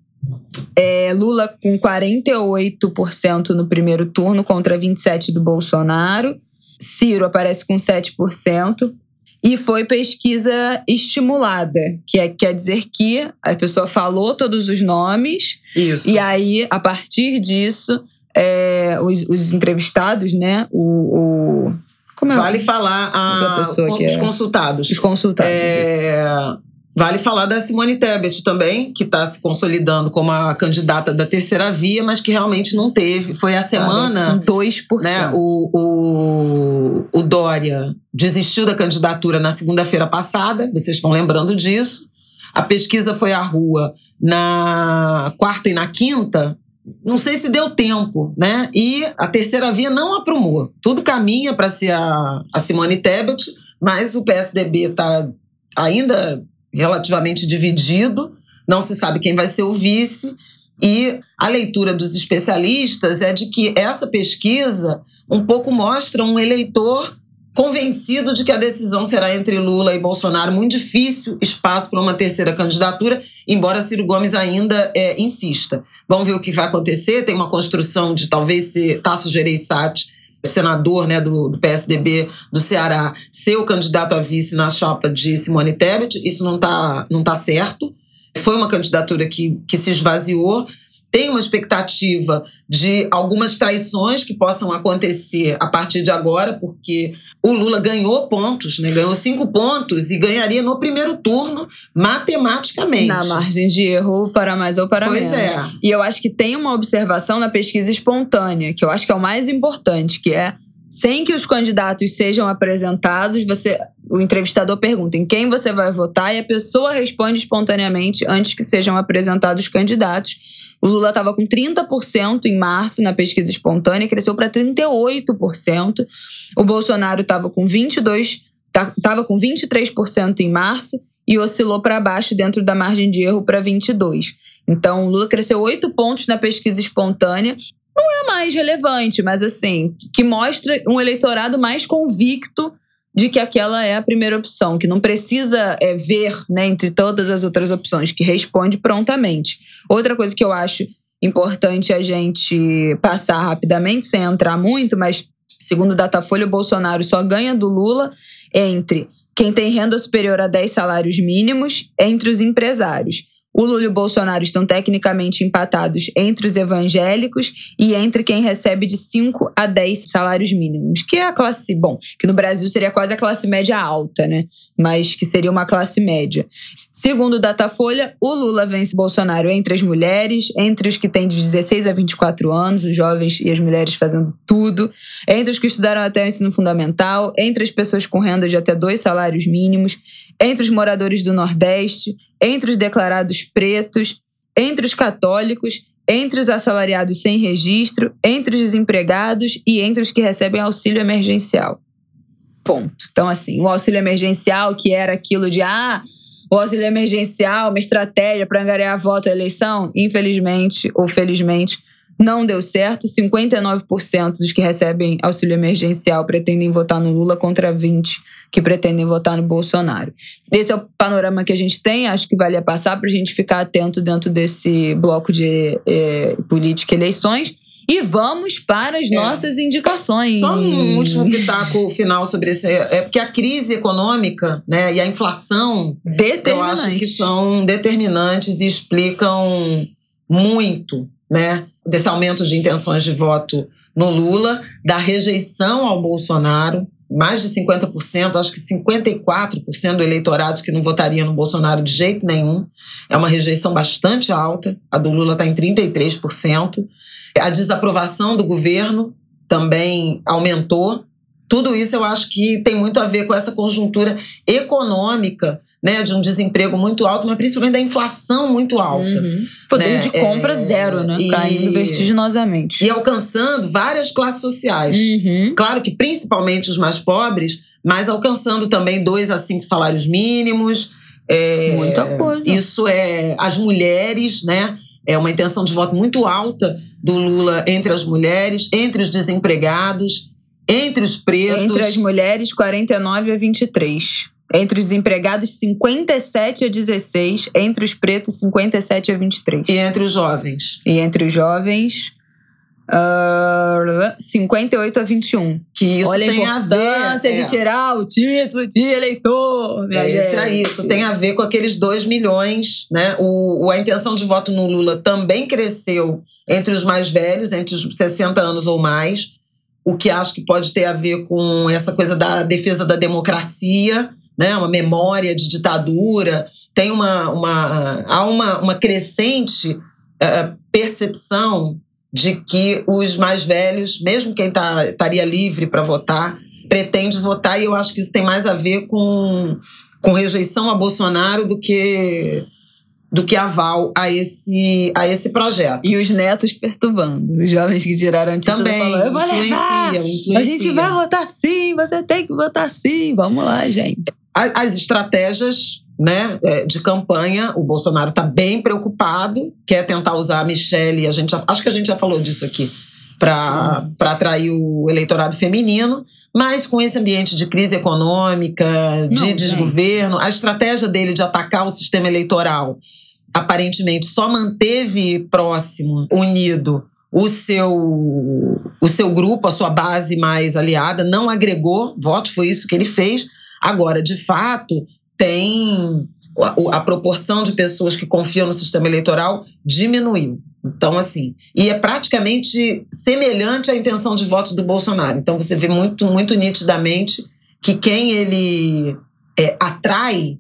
É, Lula com 48% no primeiro turno contra 27% do Bolsonaro. Ciro aparece com 7%. E foi pesquisa estimulada, que é, quer dizer que a pessoa falou todos os nomes. Isso. E aí, a partir disso, é, os, os, entrevistados, né? O, o como é vale falar a, a os consultados. Os consultados. É, vale falar da Simone Tebet também, que está se consolidando como a candidata da terceira via, mas que realmente não teve. Foi a semana. Com 2%. Né, o, o, o Dória desistiu da candidatura na segunda-feira passada, vocês estão lembrando disso. A pesquisa foi à rua na quarta e na quinta, não sei se deu tempo, né? E a terceira via não aprumou. Tudo caminha para ser a, a Simone Tebet, mas o PSDB está ainda relativamente dividido, não se sabe quem vai ser o vice. E a leitura dos especialistas é de que essa pesquisa um pouco mostra um eleitor convencido de que a decisão será entre Lula e Bolsonaro. Muito difícil espaço para uma terceira candidatura, embora Ciro Gomes ainda é, insista. Vamos ver o que vai acontecer. Tem uma construção de talvez ser Tasso Gereissati, senador né, do, do, PSDB do Ceará, ser o candidato a vice na chapa de Simone Tebet. Isso não está não tá certo. Foi uma candidatura que, que se esvaziou. Tem uma expectativa de algumas traições que possam acontecer a partir de agora, porque o Lula ganhou pontos, né? ganhou cinco pontos e ganharia no primeiro turno matematicamente. Na margem de erro para mais ou para pois menos. Pois é. E eu acho que tem uma observação na pesquisa espontânea, que eu acho que é o mais importante, que é sem que os candidatos sejam apresentados, você o entrevistador pergunta em quem você vai votar e a pessoa responde espontaneamente antes que sejam apresentados os candidatos. O Lula estava com 30% em março na pesquisa espontânea, cresceu para 38%. O Bolsonaro estava com 22, estava com 23% em março e oscilou para baixo dentro da margem de erro para 22. Então, Lula cresceu 8 pontos na pesquisa espontânea. Não é mais relevante, mas assim, que mostra um eleitorado mais convicto de que aquela é a primeira opção, que não precisa é, ver né, entre todas as outras opções, que responde prontamente. Outra coisa que eu acho importante a gente passar rapidamente, sem entrar muito, mas segundo o Datafolha, o Bolsonaro só ganha do Lula entre quem tem renda superior a 10 salários mínimos, entre os empresários. O Lula e o Bolsonaro estão tecnicamente empatados entre os evangélicos e entre quem recebe de 5 a 10 salários mínimos, que é a classe, bom, que no Brasil seria quase a classe média alta, né? Mas que seria uma classe média. Segundo o Datafolha, o Lula vence o Bolsonaro entre as mulheres, entre os que têm de 16 a 24 anos, os jovens e as mulheres fazendo tudo, entre os que estudaram até o ensino fundamental, entre as pessoas com renda de até dois salários mínimos, entre os moradores do Nordeste, entre os declarados pretos, entre os católicos, entre os assalariados sem registro, entre os desempregados e entre os que recebem auxílio emergencial. Ponto. Então, assim, o auxílio emergencial, que era aquilo de, ah, o auxílio emergencial, uma estratégia para angariar voto à eleição, infelizmente ou felizmente, não deu certo. 59% dos que recebem auxílio emergencial pretendem votar no Lula contra 20% que pretendem votar no Bolsonaro. Esse é o panorama que a gente tem, acho que vale a passar para a gente ficar atento dentro desse bloco de é, política e eleições. E vamos para as é. nossas indicações. Só um último pitaco final sobre esse. É porque a crise econômica né, e a inflação, eu acho que são determinantes e explicam muito né, desse aumento de intenções de voto no Lula, da rejeição ao Bolsonaro mais de 50%, acho que 54% do eleitorado que não votaria no Bolsonaro de jeito nenhum. É uma rejeição bastante alta. A do Lula está em 33%. A desaprovação do governo também aumentou. Tudo isso eu acho que tem muito a ver com essa conjuntura econômica, né, de um desemprego muito alto, mas principalmente da inflação muito alta. Uhum. Poder né? de compra é, zero, né? E, Caindo vertiginosamente. E alcançando várias classes sociais. Uhum. Claro que principalmente os mais pobres, mas alcançando também dois a cinco salários mínimos. É, Muita coisa. Isso é as mulheres, né? É uma intenção de voto muito alta do Lula entre as mulheres, entre os desempregados entre os pretos. Entre as mulheres, 49 a 23. Entre os empregados, 57 a 16. Entre os pretos, 57 a 23. E entre os jovens? E entre os jovens, uh, 58 a 21. Que isso Olha tem a, a ver. de é. tirar o título de eleitor, minha é, gente. Isso, é isso tem a ver com aqueles 2 milhões, né? O, a intenção de voto no Lula também cresceu entre os mais velhos, entre os 60 anos ou mais o que acho que pode ter a ver com essa coisa da defesa da democracia, né? uma memória de ditadura. Tem uma, uma, há uma, uma crescente uh, percepção de que os mais velhos, mesmo quem tá, estaria livre para votar, pretende votar, e eu acho que isso tem mais a ver com, com rejeição a Bolsonaro do que do que aval a esse, a esse projeto. E os netos perturbando. Os jovens que tiraram título Também, falando, eu vou levar, influencia. a gente vai votar sim, você tem que votar sim. Vamos lá, gente. As estratégias né, é, de campanha, o Bolsonaro está bem preocupado, quer tentar usar a Michelle, a gente já, acho que a gente já falou disso aqui, para atrair o eleitorado feminino, mas com esse ambiente de crise econômica, de Não, desgoverno, a estratégia dele de atacar o sistema eleitoral aparentemente só manteve próximo, unido o seu o seu grupo, a sua base mais aliada, não agregou votos, foi isso que ele fez. Agora, de fato, tem a, a proporção de pessoas que confiam no sistema eleitoral diminuiu. Então, assim, e é praticamente semelhante à intenção de voto do Bolsonaro. Então, você vê muito, muito nitidamente que quem ele é, atrai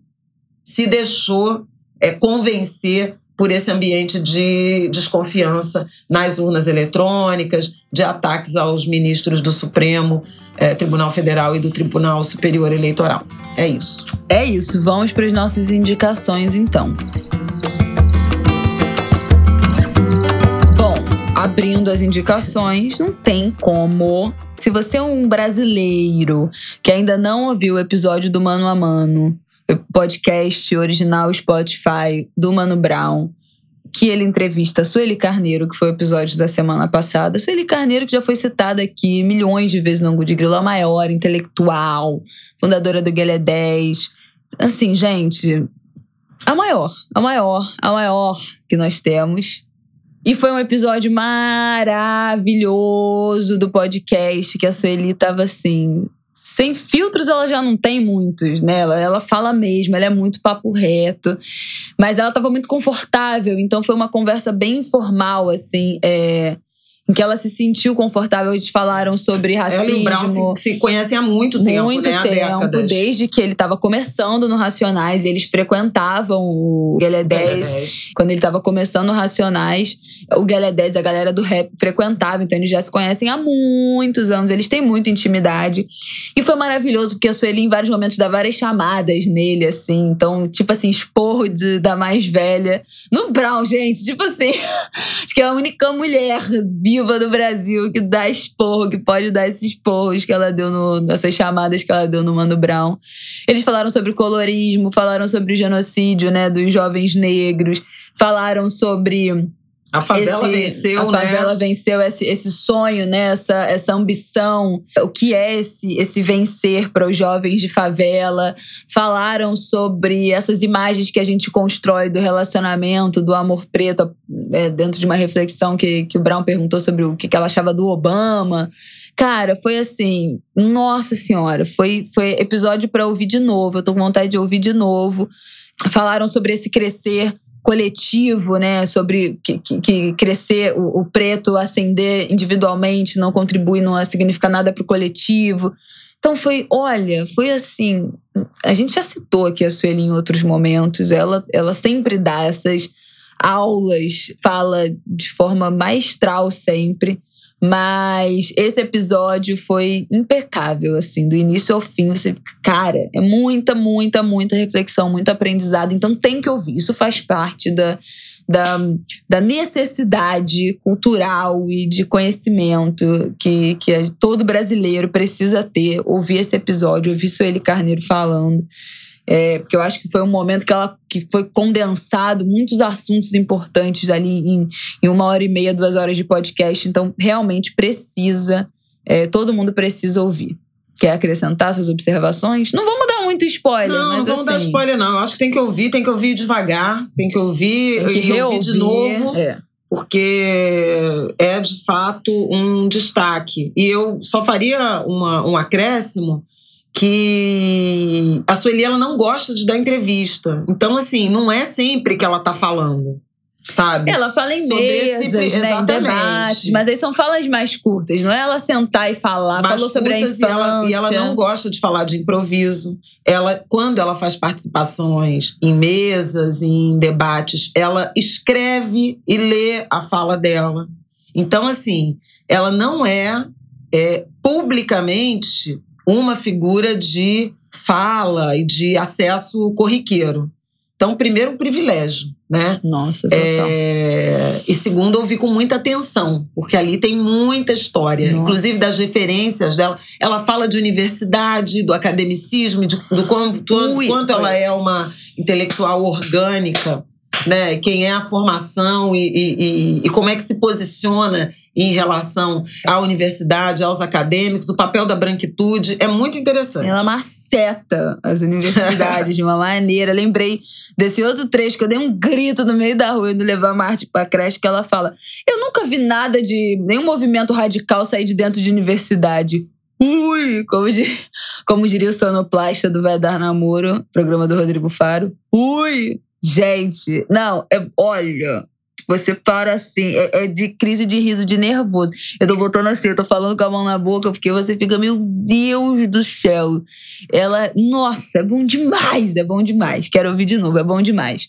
se deixou é, convencer por esse ambiente de desconfiança nas urnas eletrônicas, de ataques aos ministros do Supremo é, Tribunal Federal e do Tribunal Superior Eleitoral. É isso. É isso. Vamos para as nossas indicações, então. Bom, abrindo as indicações, não tem como. Se você é um brasileiro que ainda não ouviu o episódio do Mano a Mano podcast original Spotify do Mano Brown, que ele entrevista a Sueli Carneiro, que foi o episódio da semana passada. Sueli Carneiro, que já foi citada aqui milhões de vezes no Angu de Grilo, a maior intelectual, fundadora do Guelé 10. Assim, gente, a maior, a maior, a maior que nós temos. E foi um episódio maravilhoso do podcast que a Sueli tava assim. Sem filtros, ela já não tem muitos, né? Ela, ela fala mesmo, ela é muito papo reto. Mas ela tava muito confortável, então foi uma conversa bem informal, assim. É, em que ela se sentiu confortável. Eles falaram sobre racismo. Ela e o Brown se, se conhecem há muito tempo, muito né? tempo, décadas. desde que ele estava começando no Racionais. E eles frequentavam o 10. Quando ele estava começando no Racionais, o 10, a galera do rap, frequentava. Então eles já se conhecem há muitos anos. Eles têm muita intimidade. E foi maravilhoso, porque a Sueli, em vários momentos, dá várias chamadas nele, assim. Então, tipo assim, esporro de, da mais velha. No Brown, gente, tipo assim. acho que é a única mulher viva do Brasil que dá esporro, que pode dar esses esporros que ela deu no, nessas chamadas que ela deu no Mano Brown. Eles falaram sobre colorismo, falaram sobre o genocídio, né, dos jovens negros, falaram sobre a favela esse, venceu, né? A favela venceu esse, esse sonho, né? Essa, essa ambição. O que é esse, esse vencer para os jovens de favela? Falaram sobre essas imagens que a gente constrói do relacionamento, do amor preto, é, dentro de uma reflexão que, que o Brown perguntou sobre o que, que ela achava do Obama. Cara, foi assim, nossa senhora, foi, foi episódio para ouvir de novo. Eu tô com vontade de ouvir de novo. Falaram sobre esse crescer coletivo, né? Sobre que, que, que crescer, o, o, preto ascender individualmente não contribui, não significa nada para o coletivo. Então foi, olha, foi assim. A gente já citou aqui a Sueli em outros momentos. Ela, ela sempre dá essas aulas, fala de forma maestral sempre. Mas esse episódio foi impecável, assim, do início ao fim. Você fica, cara, é muita, muita, muita reflexão, muito aprendizado. Então tem que ouvir. Isso faz parte da, da, da necessidade cultural e de conhecimento que, que todo brasileiro precisa ter. Ouvir esse episódio, ouvir Sueli Carneiro falando. É, porque eu acho que foi um momento que ela que foi condensado muitos assuntos importantes ali em, em uma hora e meia, duas horas de podcast. Então, realmente precisa, é, todo mundo precisa ouvir. Quer acrescentar suas observações? Não vamos dar muito spoiler, não, mas não vamos assim, dar spoiler, não. Eu acho que tem que ouvir, tem que ouvir devagar, tem que ouvir tem que e ouvir de novo. É. Porque é de fato um destaque. E eu só faria uma, um acréscimo que a Sueli ela não gosta de dar entrevista. Então, assim, não é sempre que ela tá falando. Sabe? Ela fala em Sobre mesas, esse- né, em debates, mas aí são falas mais curtas, não é ela sentar e falar. mais Falou sobre a infância. e ela, e ela não gosta de falar de improviso. Ela, quando ela faz participações em mesas, em debates, ela escreve e lê a fala dela. Então, assim, ela não é, é publicamente uma figura de fala e de acesso corriqueiro. Então, primeiro, um privilégio, né? Nossa, total. É, e segundo, ouvi com muita atenção, porque ali tem muita história, Nossa. inclusive das referências dela. Ela fala de universidade, do academicismo, de- do quanto, Ui, quanto foi. ela é uma intelectual orgânica, né? Quem é a formação e, e- e- e como é que se posiciona em relação à universidade, aos acadêmicos, o papel da branquitude. É muito interessante. Ela maceta as universidades de uma maneira. Lembrei desse outro trecho que eu dei um grito no meio da rua indo levar a Marte pra creche, que ela fala: Eu nunca vi nada de nenhum movimento radical sair de dentro de universidade. Ui! Como, di- como diria o sonoplasta do Vai Dar Namoro, programa do Rodrigo Faro. Ui! Gente, não, é, olha. Você para assim, é, é de crise de riso, de nervoso. Eu tô botando assim, eu tô falando com a mão na boca, porque você fica, meu Deus do céu. Ela, nossa, é bom demais, é bom demais. Quero ouvir de novo, é bom demais.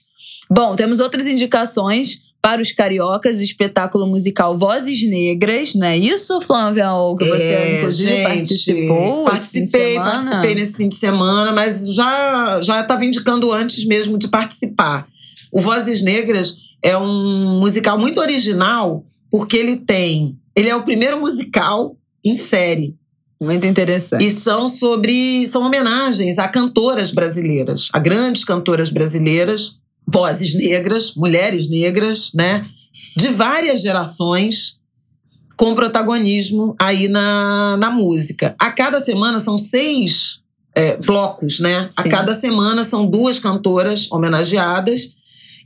Bom, temos outras indicações para os cariocas, espetáculo musical Vozes Negras, não é isso, Flávia? Que você, É, inclusive, gente, participou. Participei, participei nesse fim de semana, mas já já estava indicando antes mesmo de participar. O Vozes Negras é um musical muito original, porque ele tem. Ele é o primeiro musical em série. Muito interessante. E são sobre. são homenagens a cantoras brasileiras, a grandes cantoras brasileiras, vozes negras, mulheres negras, né? De várias gerações com protagonismo aí na, na música. A cada semana são seis é, blocos, né? Sim. A cada semana são duas cantoras homenageadas.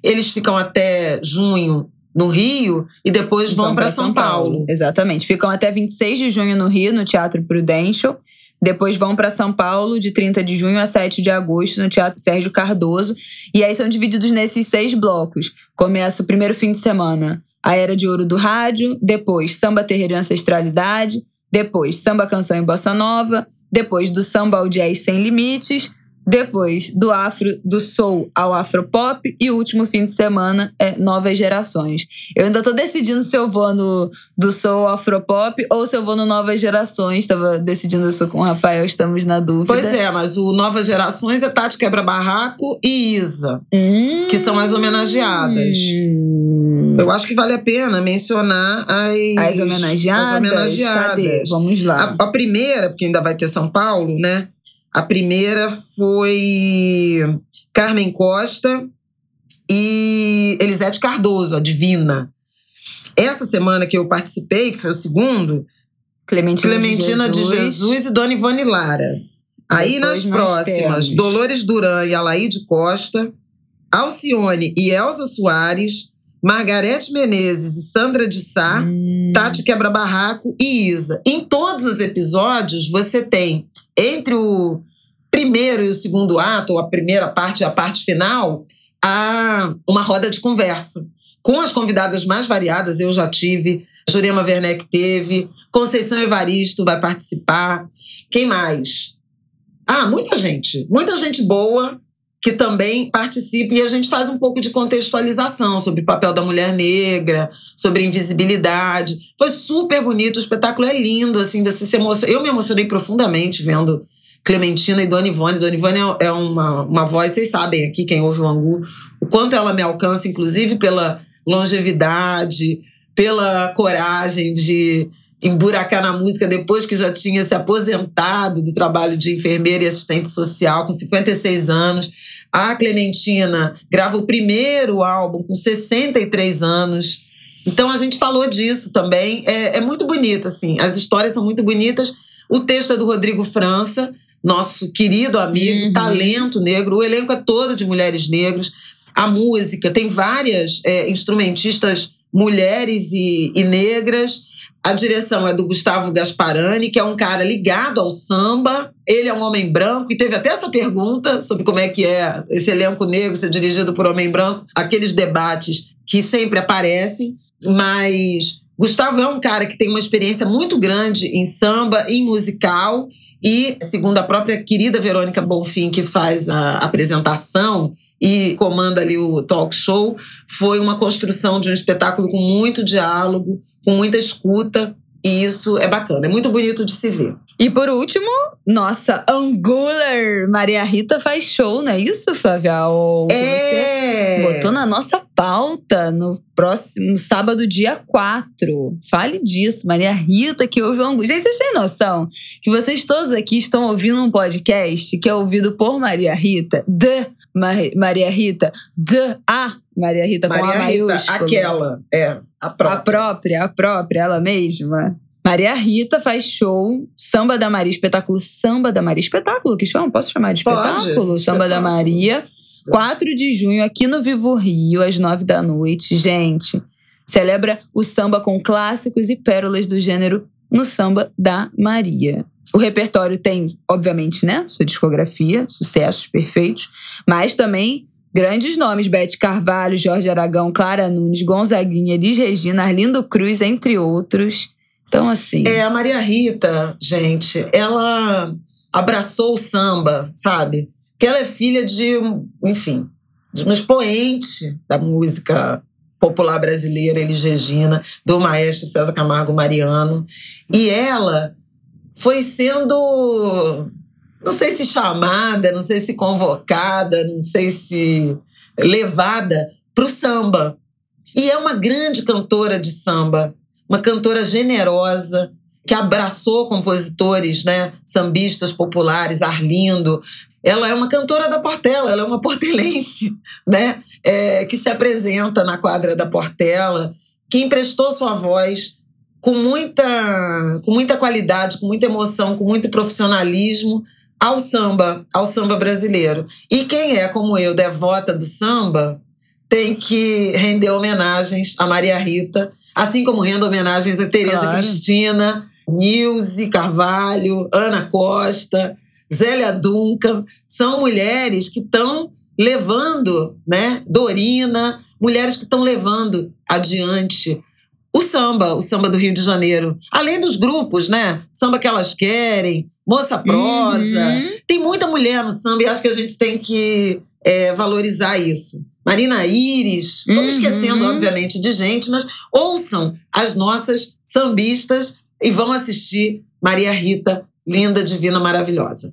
Eles ficam até junho no Rio e depois vão, para São, Paulo. Exatamente. Ficam até 26 de junho no Rio, no Teatro Prudential. Depois vão para São Paulo de 30 de junho a 7 de agosto no Teatro Sérgio Cardoso. E aí são divididos nesses seis blocos. Começa o primeiro fim de semana a Era de Ouro do Rádio, depois Samba Terreiro e Ancestralidade, depois Samba Canção e Bossa Nova, depois do Samba ao Jazz Sem Limites, depois do afro, do soul ao afropop e o último fim de semana é Novas Gerações. Eu ainda tô decidindo se eu vou no do soul ao afropop ou se eu vou no Novas Gerações. Tava decidindo isso com o Rafael, estamos na dúvida. Pois é, mas o Novas Gerações é Tati Quebra Barraco e Isa, Hum. que são as homenageadas. Eu acho que vale a pena mencionar as, As homenageadas? as homenageadas. Cadê? Vamos lá. A, a primeira, porque ainda vai ter São Paulo, né? A primeira foi Carmen Costa e Elisete Cardoso, a Divina. Essa semana que eu participei, que foi o segundo, Clementina, Clementina de Jesus, e Dona Ivone Lara. Aí Depois nas próximas, temos. Dolores Duran e Alaide Costa, Alcione e Elza Soares, Margarete Menezes e Sandra de Sá, Hum. Tati Quebra Barraco e Isa. Em todos os episódios, você tem, entre o primeiro e o segundo ato, ou a primeira parte e a parte final, a, uma roda de conversa. Com as convidadas mais variadas, eu já tive, Jurema Werneck teve, Conceição Evaristo vai participar. Quem mais? Ah, muita gente. Muita gente boa que também participa e a gente faz um pouco de contextualização sobre o papel da mulher negra, sobre invisibilidade. Foi super bonito, o espetáculo é lindo, assim, você se emociona. Eu me emocionei profundamente vendo Clementina e Dona Ivone. Dona Ivone é- é uma, uma voz, vocês sabem aqui, quem ouve o Angu, o quanto ela me alcança, inclusive pela longevidade, pela coragem de emburacar na música depois que já tinha se aposentado do trabalho de enfermeira e assistente social, com 56 anos. A Clementina grava o primeiro álbum com 63 anos. Então a gente falou disso também. É, é muito bonito, assim. As histórias são muito bonitas. O texto é do Rodrigo França, nosso querido amigo, Uhum. talento negro. O elenco é todo de mulheres negras. A música tem várias é, instrumentistas mulheres e, e negras. A direção é do Gustavo Gasparani, que é um cara ligado ao samba. Ele é um homem branco e teve até essa pergunta sobre como é que é esse elenco negro ser dirigido por homem branco. Aqueles debates que sempre aparecem, mas Gustavo é um cara que tem uma experiência muito grande em samba, em musical e, segundo a própria querida Verônica Bonfim, que faz a apresentação e comanda ali o talk show, foi uma construção de um espetáculo com muito diálogo, com muita escuta, e isso é bacana, é muito bonito de se ver. E por último, nossa Angular Maria Rita faz show, não é isso, Flávia? Ou É! Você botou na nossa pauta no próximo no sábado, dia 4. Fale disso, Maria Rita, que ouve o Angular. Gente, vocês têm noção que vocês todos aqui estão ouvindo um podcast que é ouvido por Maria Rita, de Mar- Maria Rita, de a Maria Rita com Maria a Rita, maiúscula. aquela, é, a A própria. própria, a própria, ela mesma. Maria Rita faz show, Samba da Maria, espetáculo Samba da Maria. Espetáculo que chama? Posso chamar de Pode, espetáculo? Samba da espetáculo. Maria. 4 de junho, aqui no Vivo Rio, às 9 da noite. Gente, celebra o samba com clássicos e pérolas do gênero no Samba da Maria. O repertório tem, obviamente, né, sua discografia, sucessos perfeitos, mas também grandes nomes: Bete Carvalho, Jorge Aragão, Clara Nunes, Gonzaguinha, Elis Regina, Arlindo Cruz, entre outros. Então, assim. É, a Maria Rita, gente, ela abraçou o samba, sabe? Que ela é filha de, enfim, de um expoente da música popular brasileira, Elis Regina, do maestro César Camargo Mariano. E ela foi sendo, não sei se chamada, não sei se convocada, não sei se levada para o samba. E é uma grande cantora de samba, uma cantora generosa, que abraçou compositores, né, sambistas populares, Arlindo. Ela é uma cantora da Portela, ela é uma portelense, né, é, que se apresenta na quadra da Portela, que emprestou sua voz com muita, com muita qualidade, com muita emoção, com muito profissionalismo ao samba, ao samba brasileiro. E quem é, como eu, devota do samba, tem que render homenagens a Maria Rita, assim como rendo homenagens a Tereza claro. Cristina, Nilce Carvalho, Ana Costa, Zélia Duncan, são mulheres que estão levando, né, Dorina, mulheres que estão levando adiante o samba, o samba do Rio de Janeiro. Além dos grupos, né? Samba que elas querem, Moça Prosa. Uhum. Tem muita mulher no samba e acho que a gente tem que é, valorizar isso. Marina Iris, uhum. vamos esquecendo, obviamente, de gente, mas ouçam as nossas sambistas e vão assistir Maria Rita, linda, divina, maravilhosa.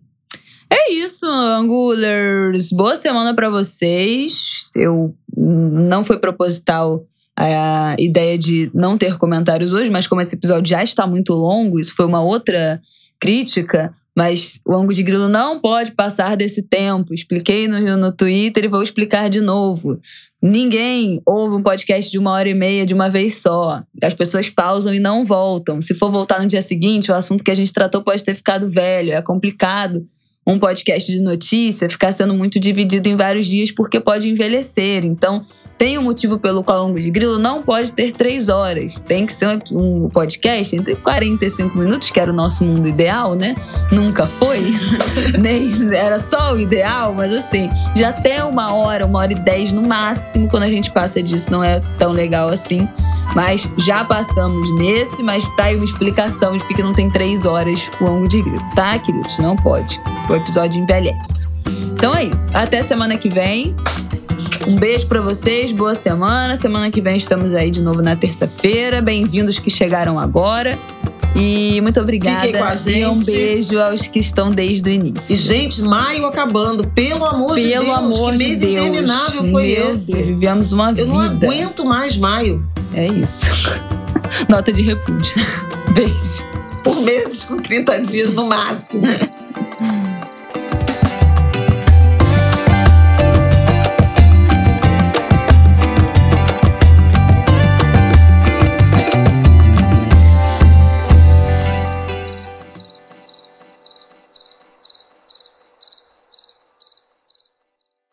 É isso, Angulers. Boa semana para vocês. Eu não foi proposital a ideia de não ter comentários hoje, mas como esse episódio já está muito longo, isso foi uma outra crítica. Mas o ângulo de grilo não pode passar desse tempo. Expliquei no, no Twitter e vou explicar de novo. Ninguém ouve um podcast de uma hora e meia de uma vez só. As pessoas pausam e não voltam. Se for voltar no dia seguinte, o assunto que a gente tratou pode ter ficado velho. É complicado um podcast de notícia ficar sendo muito dividido em vários dias porque pode envelhecer. Então, tem um motivo pelo qual o de Grilo não pode ter três horas. Tem que ser um podcast entre 45 minutos, que era o nosso mundo ideal, né? Nunca foi. Nem era só o ideal, mas assim, já até uma hora, uma hora e dez no máximo, quando a gente passa disso, não é tão legal assim. Mas já passamos nesse, mas tá aí uma explicação de porque não tem três horas o ângulo de grilo, tá, queridos? Não pode. O episódio envelhece. Então é isso. Até semana que vem. Um beijo para vocês, boa semana. Semana que vem estamos aí de novo na terça-feira. Bem-vindos que chegaram agora. E muito obrigada. Fiquem com a gente. E um beijo aos que estão desde o início. E, gente, maio acabando. Pelo amor Pelo de Deus. Pelo amor que mês de Deus. interminável foi Meu esse. Deus, vivemos uma Eu vida. Eu não aguento mais maio. É isso. Nota de repúdio. Beijo. Por meses com 30 dias no máximo.